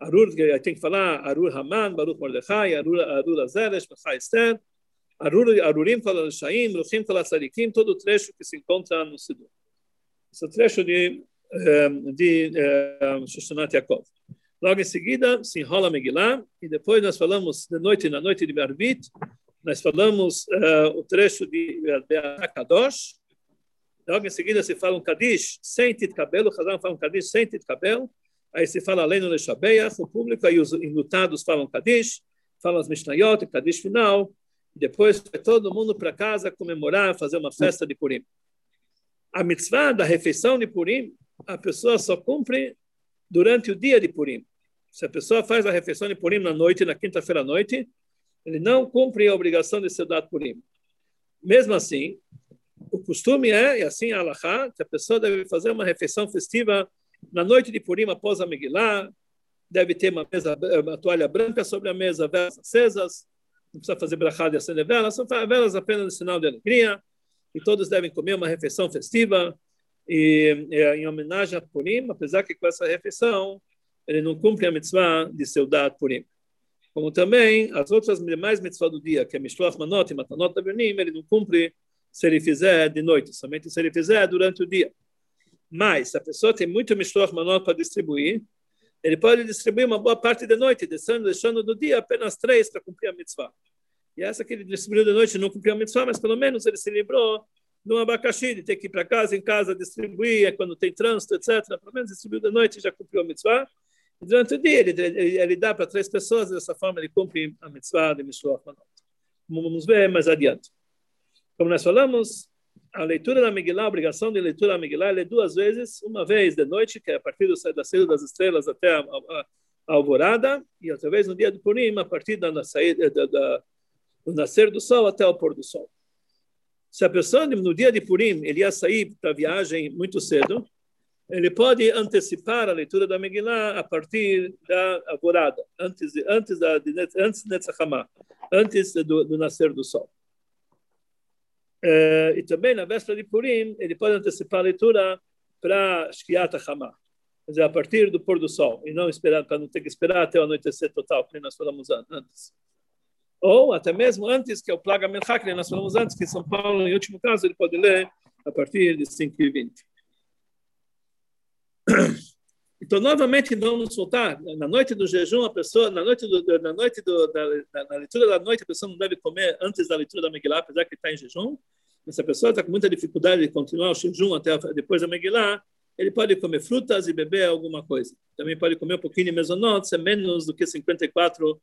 Arur, tem que falar Arur Haman, Baruch Mordechai, Arur, Arur Azeresh, Machai Esther, Arur, Arurim Shaim, Ruchim Kol Tzadikim, todo o trecho que se encontra no Sidur. Esse é trecho de de Shoshanat Yaakov. Logo em seguida, se enrola Megillah, e depois nós falamos de noite, na noite de Arbit, nós falamos uh, o trecho de Kadosh. Logo em seguida se fala um Kadish sem cabelo, o Hazan fala um Kadish sem cabelo. Aí se fala além do Lechabeach, o público, aí os enlutados falam Kadish, falam as Mishnayot, Kadish final, e depois vai todo mundo para casa comemorar, fazer uma festa de Purim. A mitzvah da refeição de Purim a pessoa só cumpre durante o dia de Purim. Se a pessoa faz a refeição de Purim na noite, na quinta-feira à noite, ele não cumpre a obrigação de ser dado Purim. Mesmo assim, o costume é, e assim a Allahá, que a pessoa deve fazer uma refeição festiva na noite de Purim após a Megillah, deve ter uma, mesa, uma toalha branca sobre a mesa, velas acesas, não precisa fazer brachá de acender velas, são velas apenas de sinal de alegria, e todos devem comer uma refeição festiva, e, em homenagem a Purim, apesar que com essa refeição ele não cumpre a mitzvah de Seudat Purim. Como também as outras demais mitzvahs do dia, que é Mishloach Manot e Matanot Tabernim, ele não cumpre se ele fizer de noite, somente se ele fizer durante o dia. Mas, se a pessoa tem muito Mishloach Manot para distribuir, ele pode distribuir uma boa parte de noite, deixando, deixando do dia apenas três para cumprir a mitzvah. E essa que ele distribuiu de noite não cumpriu a mitzvah, mas pelo menos ele se livrou no abacaxi, de ter que ir para casa, em casa, distribuir, é quando tem trânsito, etc. Pelo menos distribuiu da noite já cumpriu a mitzvah. E durante o dia, ele, ele, ele dá para três pessoas, dessa forma ele cumpre a mitzvah de Mishloach Manot. Vamos ver mais adiante. Como nós falamos, a leitura da Megillah, a obrigação de leitura da Megillah, é duas vezes, uma vez de noite, que é a partir da saída das estrelas até a, a, a alvorada, e outra vez no dia do Purim, a partir da, saída, da, da, do nascer do sol até o pôr do sol. Se a pessoa no dia de Purim ele ia sair para a viagem muito cedo, ele pode antecipar a leitura da Megillah a partir da alvorada, antes antes da antes de Netzachama, antes do, do, nascer do sol. É, e também na véspera de Purim ele pode antecipar a leitura para Shkiat HaChamah, quer dizer, a partir do pôr do sol, e não esperar para não ter que esperar até o anoitecer total, como nós falamos antes ou até mesmo antes, que é o Plaga Melchak, que nós falamos antes, que São Paulo, em último caso, ele pode ler a partir de 5 e 20. Então, novamente, vamos voltar. Na noite do jejum, a pessoa, na noite, do, na, noite do, da, na leitura da noite, a pessoa não deve comer antes da leitura da Megillah, apesar que está em jejum. Se a pessoa está com muita dificuldade de continuar o jejum até depois da Megillah, ele pode comer frutas e beber alguma coisa. Também pode comer um pouquinho de mesonotes, é menos do que 54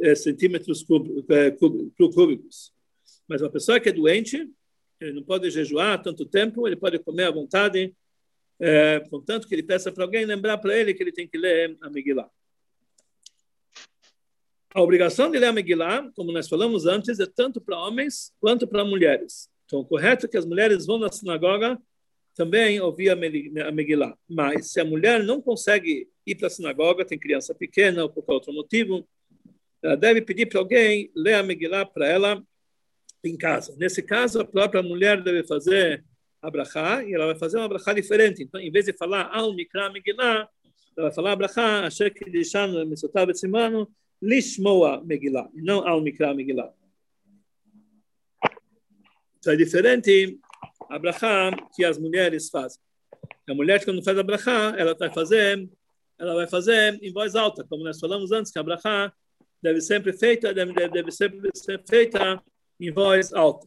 é, centímetros é, cúbicos. Mas uma pessoa que é doente, ele não pode jejuar tanto tempo, ele pode comer à vontade, é, contanto que ele peça para alguém lembrar para ele que ele tem que ler a Megillah. A obrigação de ler a Megillah, como nós falamos antes, é tanto para homens quanto para mulheres. Então, correto é que as mulheres vão na sinagoga também ouvir a Megillah. Mas se a mulher não consegue ir para a sinagoga, tem criança pequena ou por qualquer outro motivo, ela deve pedir para alguém ler a Megillah para ela em casa. Nesse caso, a própria mulher deve fazer a e ela vai fazer uma brachá diferente. Então, em vez de falar al mikra Megillah, ela vai falar a brachá, asher kidishan misotav etzimanu, lishmoa Megillah, e não al mikra Megillah. Então, é diferente a brachá que as mulheres fazem. A mulher, quando faz a ela vai fazer, ela vai fazer em voz alta, como nós falamos antes, que a brachá deve sempre feita, deve, deve sempre ser feita em voz alta.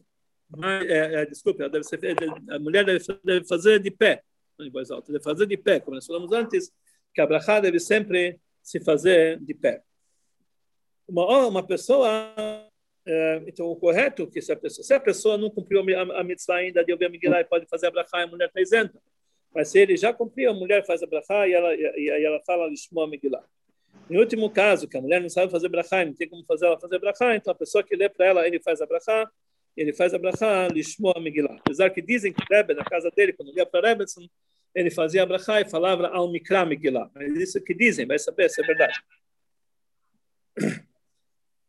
Mas, é, é, desculpa, deve ser, a mulher deve, deve fazer de pé, em voz alta, deve fazer de pé, como nós falamos antes, que a brachá deve sempre se fazer de pé. Uma, uma pessoa é, então, o correto é que se a pessoa, se a pessoa não cumpriu a, a mitzvah ainda de Megillah e pode fazer a brachá, a mulher está isenta. Mas se ele já cumpriu, a mulher faz a brachá e ela, e, e ela fala Lishmo a Megillah. Em último caso, que a mulher não sabe fazer brachá, não tem como fazer ela fazer brachá, então a pessoa que lê para ela, ele faz a brachá, ele faz a brachá Lishmo Megillah. Apesar que dizem que Rebbe, na casa dele, quando lia para Rebbeson, ele fazia a brachá e falava ao Mikra Megillah. Mas isso que dizem, vai saber se é verdade.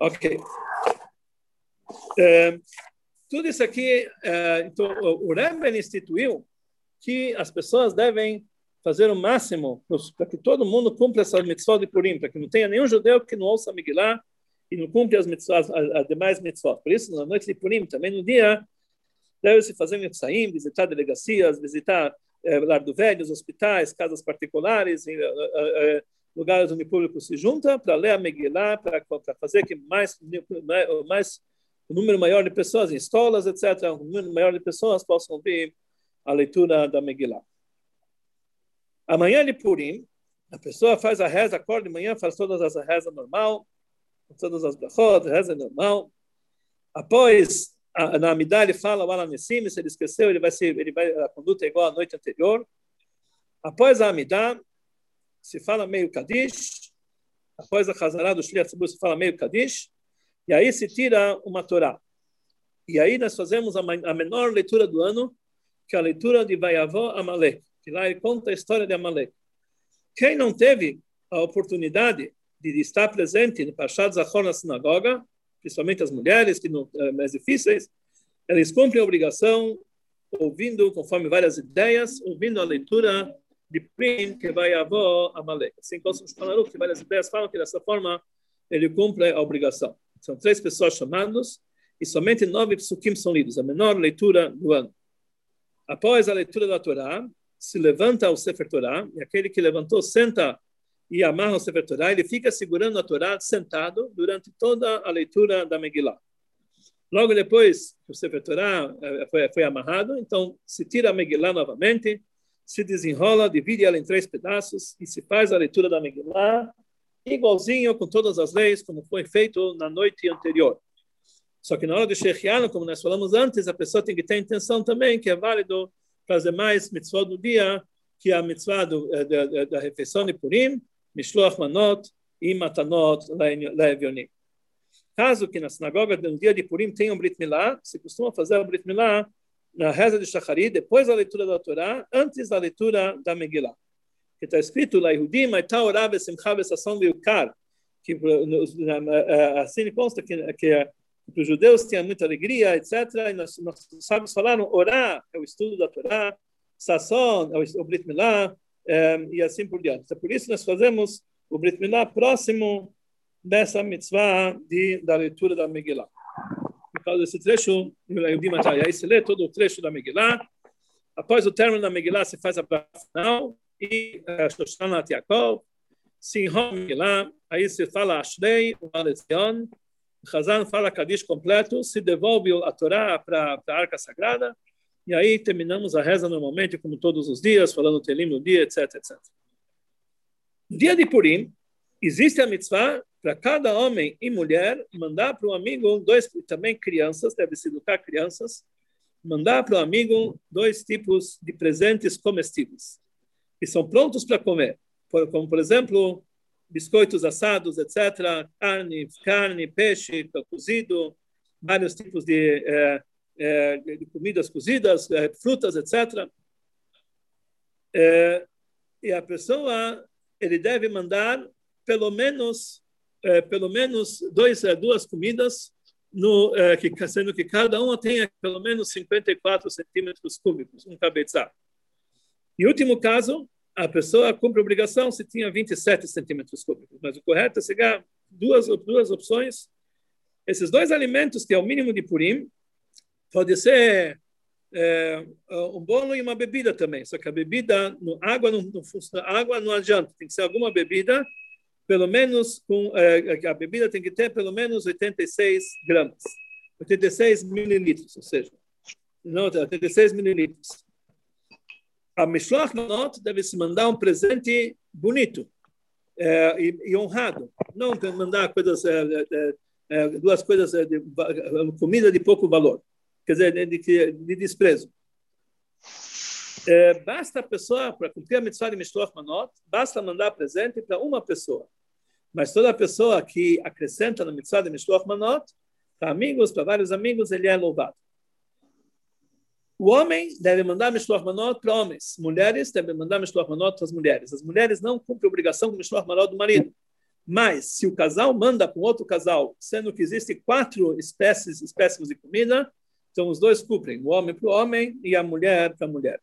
Ok. É, tudo isso aqui, é, então, o Rebbe instituiu que as pessoas devem fazer o máximo para que todo mundo cumpra essa mitzvah de Purim, para que não tenha nenhum judeu que não ouça Megillah e não cumpra as, as, as demais mitzvot. Por isso, na noite de Purim, também no dia, deve-se fazer mitzvahim, visitar delegacias, visitar é, lar do hospitais, casas particulares, e, é, lugares onde o público se junta para ler a Megillah, para fazer que mais, mais número maior de pessoas em escolas, etc., um número maior de pessoas possam ouvir a leitura da Megillah. Amanhã de Purim, a pessoa faz a reza, acorda de manhã, faz todas as rezas normal, todas as brachot, reza normal. Após, a, na Amidah ele fala o Alanessim, se ele esqueceu, ele vai ser, ele vai, a conduta é igual à noite anterior. Após a Amidah, se fala meio Kadish. Após a Hazará do Shliach se fala meio Kadish. E aí se tira uma Torá. E aí nós fazemos a, a menor leitura do ano, que é a leitura de Vayavó Amalek, que lá ele conta a história de Amalek. Quem não teve a oportunidade de estar presente no Pashat Zachor na sinagoga, principalmente as mulheres, que não é mais difíceis, eles cumprem a obrigação ouvindo, conforme várias ideias, ouvindo a leitura de Prim, que vai avó Amalek. Assim como os falaram que várias ideias falam que dessa forma ele cumpre a obrigação. São três pessoas chamadas e somente nove psukim são lidos, a menor leitura do ano. Após a leitura da Torá, se levanta o Sefer Torá, e aquele que levantou senta e amarra o Sefer Torá, ele fica segurando a Torá sentado durante toda a leitura da Megillah. Logo depois que o Sefer Torá eh, foi, foi amarrado, então se tira a Megillah novamente, se desenrola, divide ela em três pedaços e se faz a leitura da Megillah igualzinho com todas as leis, como foi feito na noite anterior. Só que na hora do Shechiano, como nós falamos antes, a pessoa tem que ter intenção também, que é válido fazer mais mitzvot do dia, que é a mitzvah eh, da, da refeição de Purim, Mishloach Manot e Matanot Le'evionim. Caso que na sinagoga no dia de Purim tenha um Brit Milá, se costuma fazer o Brit Milá na reza de Shachari, depois da leitura da Torá, antes da leitura da Megillah que está escrito lá, Yehudim, Taorá, Besimcha, Bessação, Beukar, que assim consta que, que, que os judeus tinham muita alegria, etc. E nós, nós sábios falaram, orar é o estudo da Torá, Sasson é o Brit Milá, e assim por diante. Então, por isso nós fazemos o Brit Milá próximo dessa mitzvah de, da leitura da Megillah. Por causa desse trecho, aí se lê todo o trecho da Megillah. Após o término da Megillah, se faz a final, e Shoshanat Yaakov, Sinhom lá, aí se fala Ashrei, o Alezion, Hazan fala Kadish completo, se devolve a Torá para a Arca Sagrada, e aí terminamos a reza normalmente, como todos os dias, falando Telim no dia, etc, etc. No dia de Purim, existe a mitzvah para cada homem e mulher mandar para o amigo dois, também crianças, deve se educar crianças, mandar para o amigo dois tipos de presentes comestíveis que são prontos para comer, como, por exemplo, biscoitos assados, etc., carne, carne peixe cozido, vários tipos de, é, é, de comidas cozidas, é, frutas, etc. É, e a pessoa ele deve mandar pelo menos pelo menos dois, duas comidas, no, que, sendo que cada uma tenha pelo menos 54 centímetros cúbicos, um cabeçal. E último caso, a pessoa cumpre a obrigação se tinha 27 centímetros cúbicos, mas o correto é chegar duas, duas opções. Esses dois alimentos, que é o mínimo de purim, pode ser é, um bolo e uma bebida também. Só que a bebida, no, água não, funciona, água não adianta, tem que ser alguma bebida, pelo menos com é, a bebida tem que ter pelo menos 86 gramas, 86 mililitros, ou seja, não 86 mililitros. A Mishloach Manot deve se mandar um presente bonito é, e, e, honrado, não mandar coisas é, é, é duas coisas de comida de pouco valor quer dizer, de, de, de desprezo. É, basta a pessoa, para cumprir a mitzvah de Mishloach Manot, basta mandar presente para uma pessoa. Mas toda pessoa que acrescenta na mitzvah de Mishloach Manot, para amigos, para vários amigos, ele é louvado. O homem deve mandar Mishloach Manot para homens. Mulheres devem mandar Mishloach Manot para as mulheres. As mulheres não cumprem a obrigação com Mishloach Manot do marido. Mas, se o casal manda com outro casal, sendo que existem quatro espécies, espécies de comida, então, os dois cumprem, o homem para o homem e a mulher para a mulher.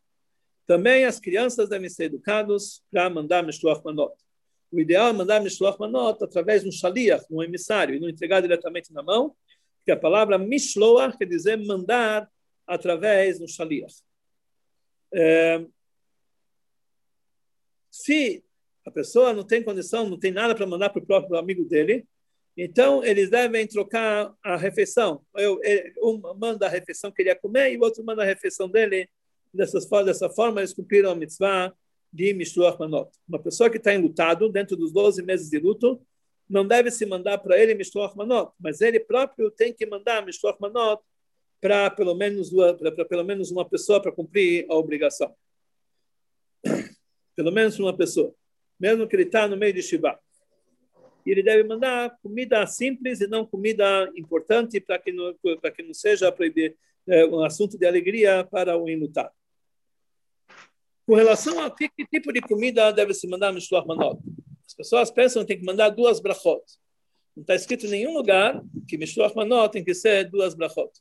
Também as crianças devem ser educados para mandar Mishloach Manot. O ideal é mandar Mishloach Manot através de um shaliach, um emissário, e não entregar diretamente na mão, porque a palavra Mishloach quer dizer mandar através do shaliach. É, se a pessoa não tem condição, não tem nada para mandar para o próprio amigo dele, então, eles devem trocar a refeição. Eu, um manda a refeição que ele ia comer e o outro manda a refeição dele. Dessas, dessa forma, eles cumpriram a mitzvah de Mishloach Manot. Uma pessoa que está enlutado, dentro dos 12 meses de luto, não deve se mandar para ele Mishloach Manot, mas ele próprio tem que mandar Mishloach Manot para pelo menos para pelo menos uma pessoa para cumprir a obrigação. Pelo menos uma pessoa, mesmo que ele está no meio de Shiva e ele deve mandar comida simples e não comida importante para que não para que não seja proibir, é, um assunto de alegria para o enlutado. Com relação a que, que tipo de comida deve se mandar no Shloch Manot, as pessoas pensam que tem que mandar duas brachot. Não está escrito em nenhum lugar que Mishloach Manot tem que ser duas brachot.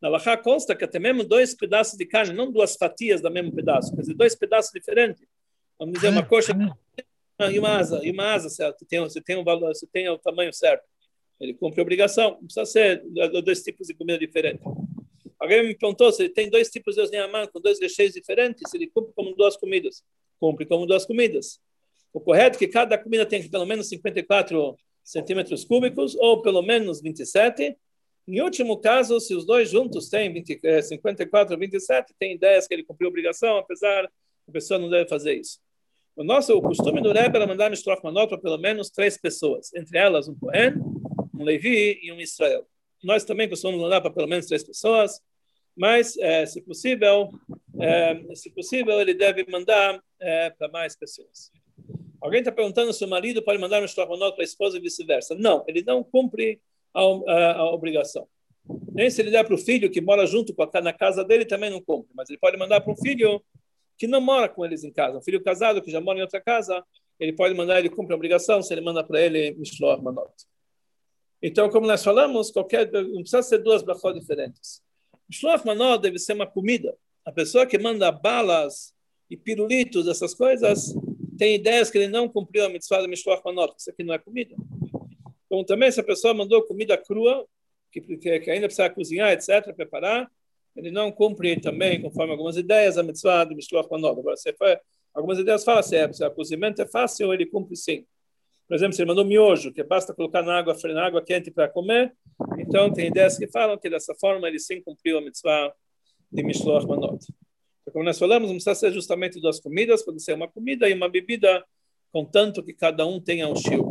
Na Lachá consta que até mesmo dois pedaços de carne, não duas fatias do mesmo pedaço, dizer, dois pedaços diferentes. Vamos dizer, uma coxa e uma asa, e uma asa certo, tem, você tem o valor, você tem o tamanho certo. Ele cumpre a obrigação, não precisa ser dois tipos de comida diferentes. Alguém me perguntou se ele tem dois tipos de osniamã com dois recheios diferentes, ele cumpre como duas comidas. Cumpre como duas comidas. O correto é que cada comida tem pelo menos 54 centímetros cúbicos, ou pelo menos 27. Em último caso, se os dois juntos têm 20, 54 ou 27, tem ideias que ele cumpriu a obrigação, apesar a pessoa não deve fazer isso. O nosso o costume do Rebbe era mandar Mishloach Manot para pelo menos três pessoas, entre elas um Cohen, um Levi e um Israel. Nós também costumamos mandar para pelo menos três pessoas, mas, é, se possível, é, se possível, ele deve mandar é, para mais pessoas. Alguém está perguntando se o marido pode mandar Mishloach Manot para a esposa e vice-versa. Não, ele não cumpre a, a, a, obrigação. Nem se ele der para o filho que mora junto com a, na casa dele, também não cumpre. Mas ele pode mandar para um filho que não mora com eles em casa. Um filho casado que já mora em outra casa, ele pode mandar, ele cumpre a obrigação se ele manda para ele Mishloach Manot. Então, como nós falamos, qualquer, não precisa ser duas brachot diferentes. Mishloach Manot deve ser uma comida. A pessoa que manda balas e pirulitos, essas coisas, tem ideias que ele não cumpriu a mitzvah de Mishloach Manot. Isso aqui não é comida. Como também, se a pessoa mandou comida crua, que, que ainda precisa cozinhar, etc., preparar, ele não cumpre também, conforme algumas ideias, a mitzvah de Mishloach Manot. Agora, se foi, algumas ideias falam se, é, se o cozimento é fácil, ele cumpre sim. Por exemplo, se ele mandou miojo, que basta colocar na água, na água quente para comer, então tem ideias que falam que dessa forma ele sim cumpriu a mitzvah de Mishloach Manot. Então, como nós falamos, não precisa ser justamente duas comidas, pode ser uma comida e uma bebida, contanto que cada um tenha um shiur.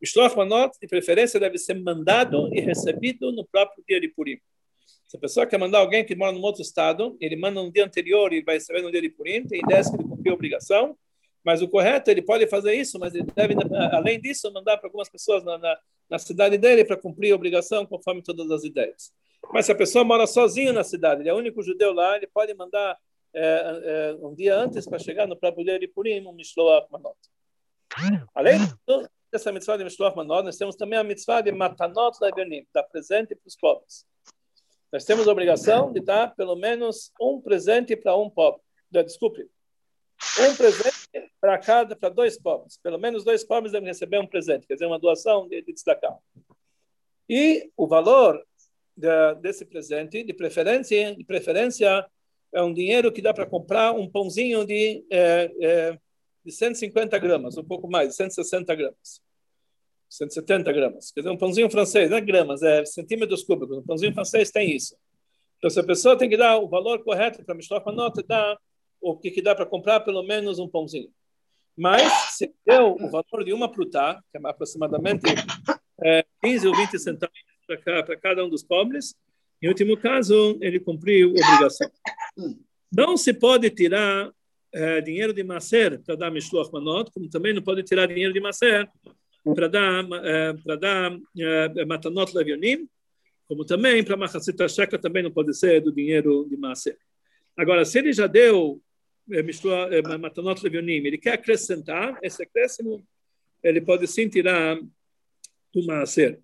Mishloach Manot, de preferência, deve ser mandado e recebido no próprio dia de Purim. Se a pessoa quer mandar alguém que mora num outro estado, ele manda no dia anterior e vai receber no dia de Purim, tem ideias que ele cumpriu a obrigação, mas o correto, ele pode fazer isso, mas ele deve, além disso, mandar para algumas pessoas na, na, na cidade dele para cumprir a obrigação conforme todas as ideias. Mas se a pessoa mora sozinho na cidade, ele é o único judeu lá, ele pode mandar é, é, um dia antes para chegar no próprio dia de Purim, um Mishloach Manot. Além dessa mitzvah de Mishloach Manot, nós temos também a mitzvah de Matanot Levionim, dar presente para os pobres. Nós temos a obrigação de dar pelo menos um presente para um pobre. Desculpe, um presente para cada, para dois pobres. Pelo menos dois pobres devem receber um presente, quer dizer, uma doação de, de destacar. E o valor de, desse presente, de preferência, de preferência, é um dinheiro que dá para comprar um pãozinho de, é, é, de 150 gramas, um pouco mais, 160 gramas. 170 gramas. Quer dizer, um pãozinho francês, não é gramas, é centímetros cúbicos. Um pãozinho francês tem isso. Então, se a pessoa tem que dar o valor correto para Mishloach Manot, dá o que, que dá para comprar pelo menos um pãozinho. Mas, se deu o valor de uma prutá, que é aproximadamente é, 15 ou 20 centavos para cada um dos pobres, em último caso, ele cumpriu a obrigação. Não se pode tirar é, dinheiro de Maser para dar Mishloach Manot, como também não pode tirar dinheiro de Maser para dar, para dar é, Matanot Levionim, como também para Machatzit Shekel também não pode ser do dinheiro de Maser. Agora, se ele já deu é, Matanot Levionim, ele quer acrescentar, esse acréscimo, ele pode sim tirar do Maser.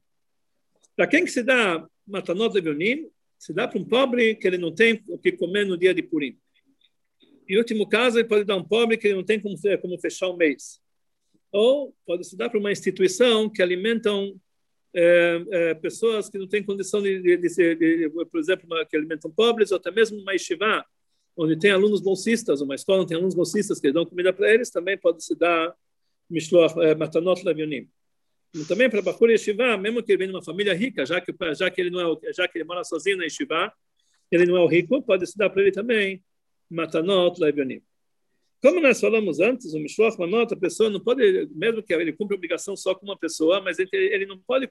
Para quem que se dá Matanot Levionim, se dá para um pobre que ele não tem o que comer no dia de Purim. Em último caso, ele pode dar um pobre que ele não tem como, como fechar o mês. Ou pode se dar para uma instituição que alimentam é, é, pessoas que não têm condição de, de, de, de, por exemplo, uma, que alimentam pobres, ou até mesmo uma yeshiva, onde tem alunos bolsistas, uma escola onde tem alunos bolsistas que dão comida para eles, também pode se dar mishloach, é, matanot lavionim. Também para Bakur Yeshiva, mesmo que ele venha de uma família rica, já que, já que ele não é, já que ele mora sozinho na Yeshiva, ele não é o rico, pode se dar para ele também matanot lavionim. Como nós falamos antes, o Mishloach Manot, a pessoa não pode, mesmo que ele cumpra obrigação só com uma pessoa, mas ele, não pode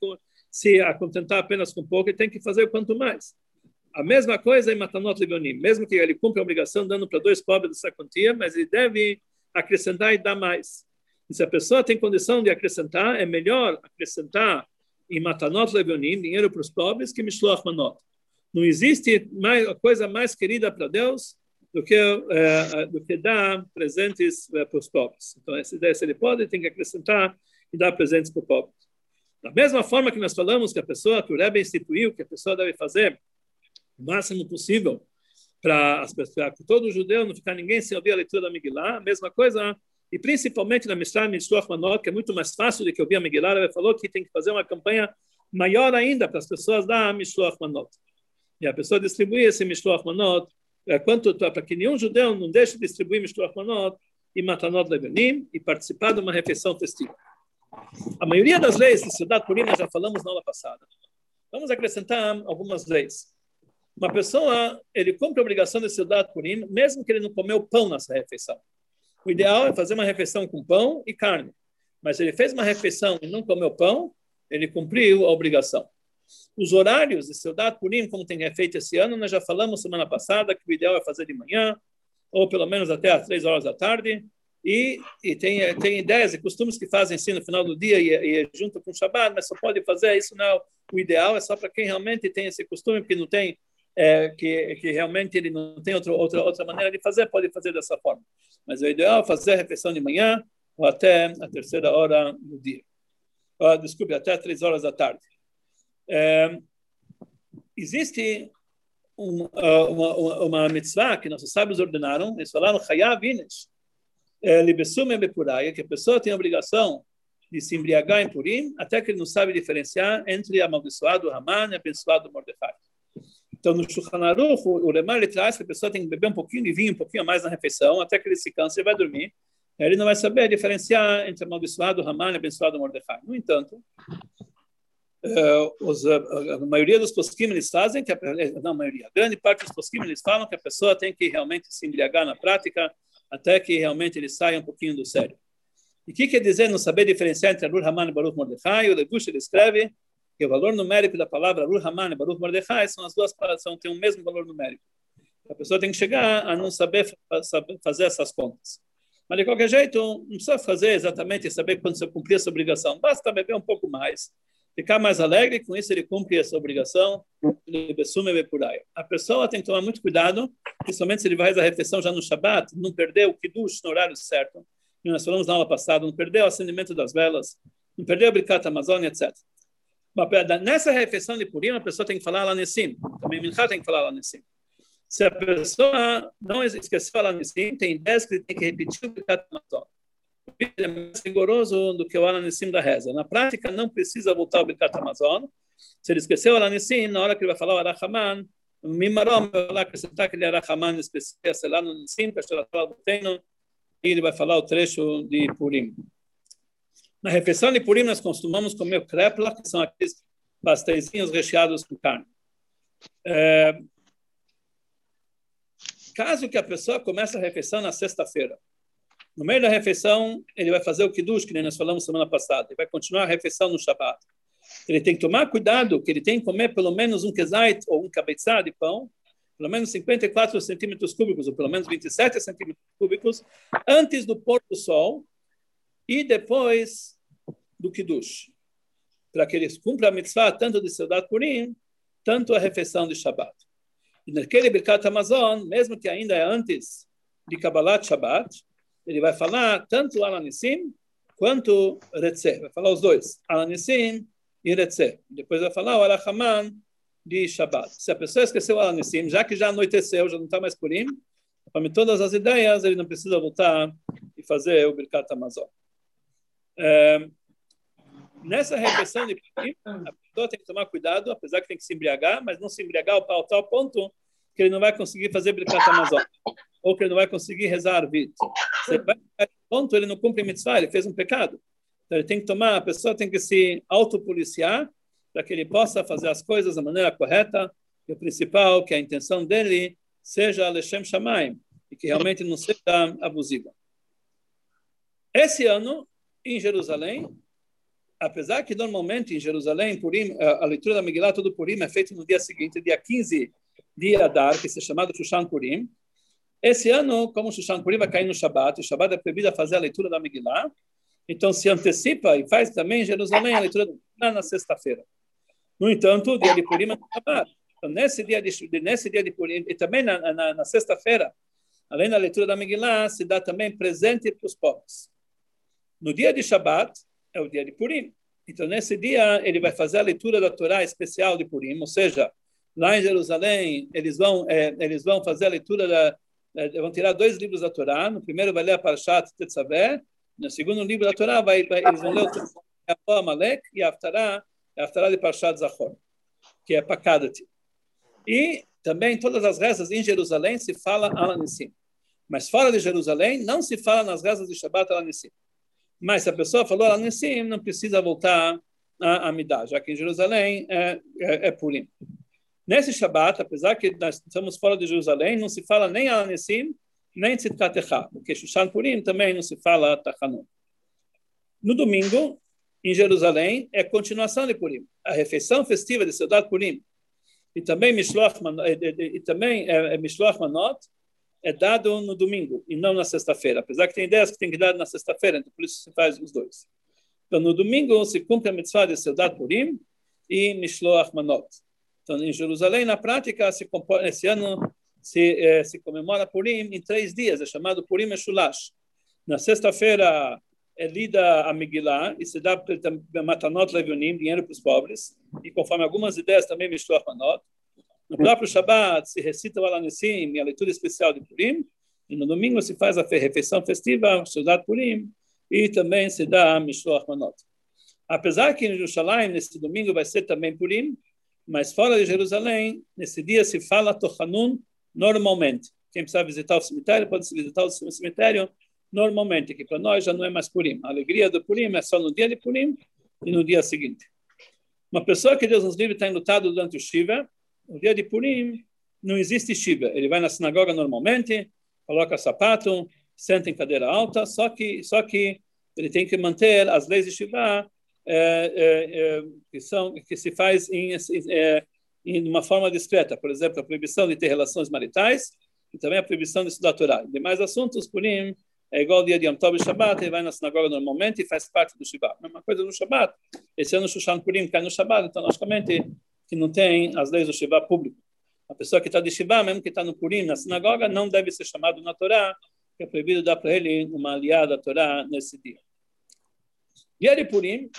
se contentar apenas com pouco, ele tem que fazer quanto mais. A mesma coisa em Matanot Levonim, mesmo que ele cumpra a obrigação dando para dois pobres dessa quantia, mas ele deve acrescentar e dar mais. E se a pessoa tem condição de acrescentar, é melhor acrescentar em Matanot Levonim, dinheiro para os pobres, que Mishloach Manot. Não existe mais, coisa mais querida para Deus do que, é, do que dar presentes é, para os pobres. Então, essa ideia, se ele pode, tem que acrescentar e dar presentes para os pobres. Da mesma forma que nós falamos que a pessoa, que o Rebbe instituiu, que a pessoa deve fazer o máximo possível para as pessoas, para todo judeu não ficar ninguém sem ouvir a leitura da Megillah, a mesma coisa, e principalmente na Mishnah Mishloach Manot, que é muito mais fácil do que ouvir a Megillah, ele falou que tem que fazer uma campanha maior ainda para as pessoas dar Mishloach Manot. E a pessoa distribuir esse Mishloach Manot quanto para que nenhum judeu não deixe de distribuir Mishloach Manot e Matanot Levanim e participar de uma refeição festiva. A maioria das leis de Cidade Purim nós já falamos na aula passada. Vamos acrescentar algumas leis. Uma pessoa, ele cumpre a obrigação de Cidade Purim, mesmo que ele não comeu pão nessa refeição. O ideal é fazer uma refeição com pão e carne. Mas ele fez uma refeição e não comeu pão, ele cumpriu a obrigação. Os horários de Seudat Purim, como tem feito esse ano, nós já falamos semana passada que o ideal é fazer de manhã, ou pelo menos até às três horas da tarde, e, e tem, tem ideias e costumes que fazem assim no final do dia e, e junto com o Shabbat, mas só pode fazer isso não é o ideal, é só para quem realmente tem esse costume, porque não tem, é, que, que realmente ele não tem outra, outra, outra maneira de fazer, pode fazer dessa forma. Mas o ideal é fazer a refeição de manhã ou até a terceira hora do dia. Uh, desculpe, até três horas da tarde. É, existe um, uh, uma, uma, uma, mitzvah que nossos sábios ordenaram, eles falaram, Chayav Inesh, é, Libesume Bepuraya, que a pessoa tem a obrigação de se embriagar em Purim, até que ele não sabe diferenciar entre amaldiçoado Haman e abençoado Mordecai. Então, no Shulchan Aruch, o Lemar ele traz que a pessoa tem que beber um pouquinho de vinho, um pouquinho mais na refeição, até que ele se canse e vai dormir. Ele não vai saber diferenciar entre amaldiçoado Haman e abençoado Mordecai. No entanto, os, uh, a maioria dos posquim eles fazem, que a, não a maioria, a grande parte dos posquim eles falam que a pessoa tem que realmente se embriagar na prática até que realmente ele saia um pouquinho do sério. E o que quer dizer não saber diferenciar entre Arur Haman e Baruch Mordechai? O Levush ele escreve que o valor numérico da palavra Arur Haman e Baruch Mordechai são as duas são têm o mesmo valor numérico. A pessoa tem que chegar a não saber, saber fazer essas contas. Mas, de qualquer jeito, não precisa fazer exatamente saber quando você cumprir essa obrigação. Basta beber um pouco mais ficar mais alegre, com isso ele cumpre essa obrigação, a pessoa tem que tomar muito cuidado, principalmente se ele fazer a refeição já no Shabat, não perder o Kiddush no horário certo. nós falamos na aula passada, não perdeu o acendimento das velas, não perdeu o Birkat Amazônia, etc. Nessa refeição de Purim, a pessoa tem que falar lá Nessim. Também Minchá tem que falar lá Nessim. Se a pessoa não esqueceu falar Nessim, tem ideias que ele tem que repetir o Birkat Amazônia. É mais rigoroso do que o Alanissim da reza. Na prática, não precisa voltar ao Birkat Amazon. Se ele esqueceu o Alanissim, na hora que ele vai falar o Arahaman, Mimarom vai lá acrescentar aquele Arahaman especial, sei lá, no Nissim, e ele vai falar o trecho de Purim. Na refeição de Purim, nós costumamos comer krepla, que são aqueles pastéisinhos recheados com carne. É, caso que a pessoa comece a refeição na sexta-feira, no meio da refeição, ele vai fazer o kiddush, que nós falamos semana passada. Ele vai continuar a refeição no Shabbat. Ele tem que tomar cuidado, que ele tem que comer pelo menos um kezait ou um cabeçá de pão, pelo menos 54 centímetros cúbicos, ou pelo menos 27 centímetros cúbicos, antes do pôr do sol e depois do kiddush. Para que ele cumpra a mitzvah tanto de Seudat Purim, tanto a refeição de Shabbat. E naquele Birkat Amazon, mesmo que ainda é antes de Kabbalat Shabbat, ele vai falar tanto Alanissim quanto Retzeh. Vai falar os dois, Alanissim e Retzeh. Depois vai falar o Arahaman de Shabbat. Se a pessoa esqueceu Alanissim, já que já anoiteceu, já não está mais Purim, para todas as ideias, ele não precisa voltar e fazer o Birkat Amazon. É, nessa refeição de Purim, a pessoa tem que tomar cuidado, apesar que tem que se embriagar, mas não se embriagar ao tal ponto que ele não vai conseguir fazer Birkat Amazon, ou que ele não vai conseguir rezar Arvit. Você vai ponto, ele não cumpre mitzvah, ele fez um pecado. Então, ele tem que tomar, a pessoa tem que se autopoliciar para que ele possa fazer as coisas da maneira correta, e o principal, que a intenção dele seja Lechem Shamayim, e que realmente não seja abusiva. Esse ano, em Jerusalém, apesar que normalmente em Jerusalém, Purim, a leitura da Megillah, todo Purim é feito no dia seguinte, dia 15 de Adar, que se chamado Shushan Purim. Esse ano, como Shushan Purim vai cair no Shabat, o Shabat é proibido a fazer a leitura da Megillah, então se antecipa e faz também em Jerusalém a leitura da na sexta-feira. No entanto, o dia de Purim é no Shabat. Então, nesse dia de, nesse dia de Purim, e também na, na, na sexta-feira, além da leitura da Megillah, se dá também presente para os pobres. No dia de Shabat, é o dia de Purim. Então, nesse dia, ele vai fazer a leitura da Torá especial de Purim, ou seja, lá em Jerusalém, eles vão, é, eles vão fazer a leitura da. É, vão tirar dois livros da Torá. No primeiro vai ler a Parashat Tetzaveh. No segundo livro da Torá, vai, vai, eles vão ler o Amalek e a Haftarah, a Haftarah de Parashat Zachor, que é Pakadat. E também todas as rezas em Jerusalém se fala Alanissim. Mas fora de Jerusalém, não se fala nas rezas de Shabbat Alanissim. Mas se a pessoa falou Alanissim, não precisa voltar a Amidah, já que em Jerusalém é, é, é Purim. Nesse Shabat, apesar que nós estamos fora de Jerusalém, não se fala nem Anessim, nem Tzitkat Echa, porque Shushan Purim também não se fala Tachanun. No domingo, em Jerusalém, é continuação de Purim, a refeição festiva de Seudat Purim, e também Mishloach, e também é, é Mishloach Manot, é dado no domingo e não na sexta-feira, apesar que tem ideias que tem que dar na sexta-feira, então por isso se faz os dois. Então, no domingo se cumpre a mitzvah de Seudat Purim e Mishloach Manot. Então, em Jerusalém, na prática, se esse ano se, eh, se comemora Purim em três dias, é chamado Purim Shulash. Na sexta-feira é lida a Megillah e se dá matanot levunim, dinheiro para os pobres, e conforme algumas ideias também mistura manot. No próprio Shabbat se recita o Alanissim e a leitura especial de Purim, e no domingo se faz a refeição festiva, Seudat Purim, e também se dá Mishloach Manot. Apesar que em Jerusalém, nesse domingo, vai ser também Purim, mas fora de Jerusalém, nesse dia se fala Tohanun normalmente. Quem precisa visitar o cemitério pode visitar o cemitério normalmente, que para nós já não é mais Purim. A alegria do Purim é só no dia de Purim e no dia seguinte. Uma pessoa que Deus nos livre está enlutado durante o Shiva, no dia de Purim não existe Shiva. Ele vai na sinagoga normalmente, coloca sapato, senta em cadeira alta, só que, só que ele tem que manter as leis de Shiva é, é, é, que, são, que se faz em, é, em uma forma discreta. Por exemplo, a proibição de ter relações maritais e também a proibição de estudar Torá. Demais assuntos, Purim, é igual ao dia de Yom Tov e Shabbat, ele vai na sinagoga normalmente e faz parte do Shabbat. Mesma coisa no Shabbat. Esse ano Shushan Purim cai no Shabbat, então, logicamente, que não tem as leis do Shabbat público. A pessoa que está de Shabbat, mesmo que está no Purim, na sinagoga, não deve ser chamado na Torá que é proibido dar para ele uma aliada à Torá nesse dia. Dia de Purim,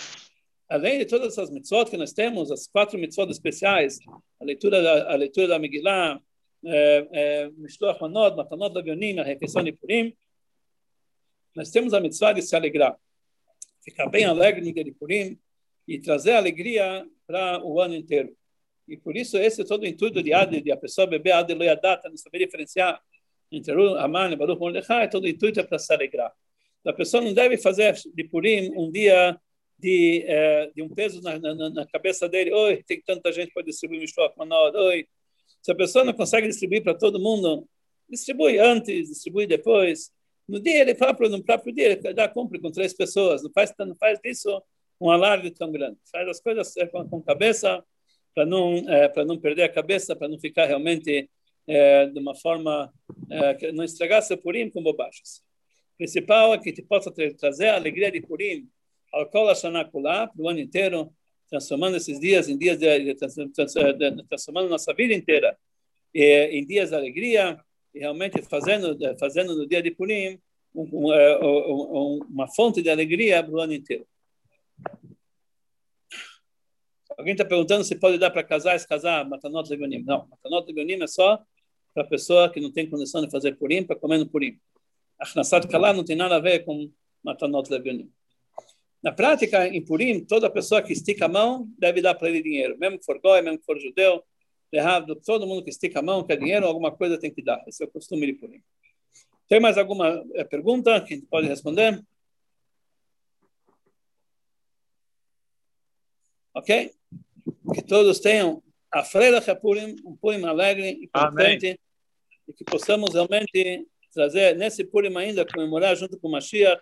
além de todas essas mitzvot que nós temos, as quatro mitzvot especiais, a leitura da, a leitura da Megillah, Mishloach Manot, Matanot Lavionim, a refeição de Purim, nós temos a mitzvah de se alegrar, ficar bem alegre no dia de Purim e trazer alegria para o ano inteiro. E por isso esse é todo o intuito de Adi, de a pessoa beber Adi Loyadata, não saber diferenciar entre Aman e Baruch Mordechai, todo o intuito é para se alegrar. A pessoa não deve fazer de Purim um dia de, eh, de um peso na, na, na, cabeça dele. Oi, tem tanta gente para distribuir Mishloach Manot. Oi, se a pessoa não consegue distribuir para todo mundo, distribui antes, distribui depois. No dia ele fala no próprio dia, ele dá cumpre com três pessoas. Não faz, não faz disso um alarde tão grande. Faz as coisas com, com cabeça para não é, para não perder a cabeça, para não ficar realmente é, de uma forma é, que não estragar seu Purim com bobagens. Principal é que te possa trazer a alegria de Purim ao Kol Shanakulá, para o ano inteiro, transformando esses dias em dias de, transformando nossa vida inteira em dias de alegria e realmente fazendo fazendo no dia de Purim um, um, uma fonte de alegria para o ano inteiro. Alguém está perguntando se pode dar para casais casar Matanot Legonim. Não, Matanot Legonim é só para a pessoa que não tem condição de fazer Purim, para comer no Purim. Achnasat Kalá não tem nada a ver com Matanot Legonim. Na prática, em Purim, toda pessoa que estica a mão deve dar para ele dinheiro, mesmo que for goi, mesmo que for judeu, errado, todo mundo que estica a mão quer dinheiro, alguma coisa tem que dar. Esse é o costume de Purim. Tem mais alguma pergunta que a gente pode responder? Ok? Que todos tenham a freira Purim, um Purim alegre e contente, e que possamos realmente trazer nesse Purim ainda, comemorar junto com o Mashiach,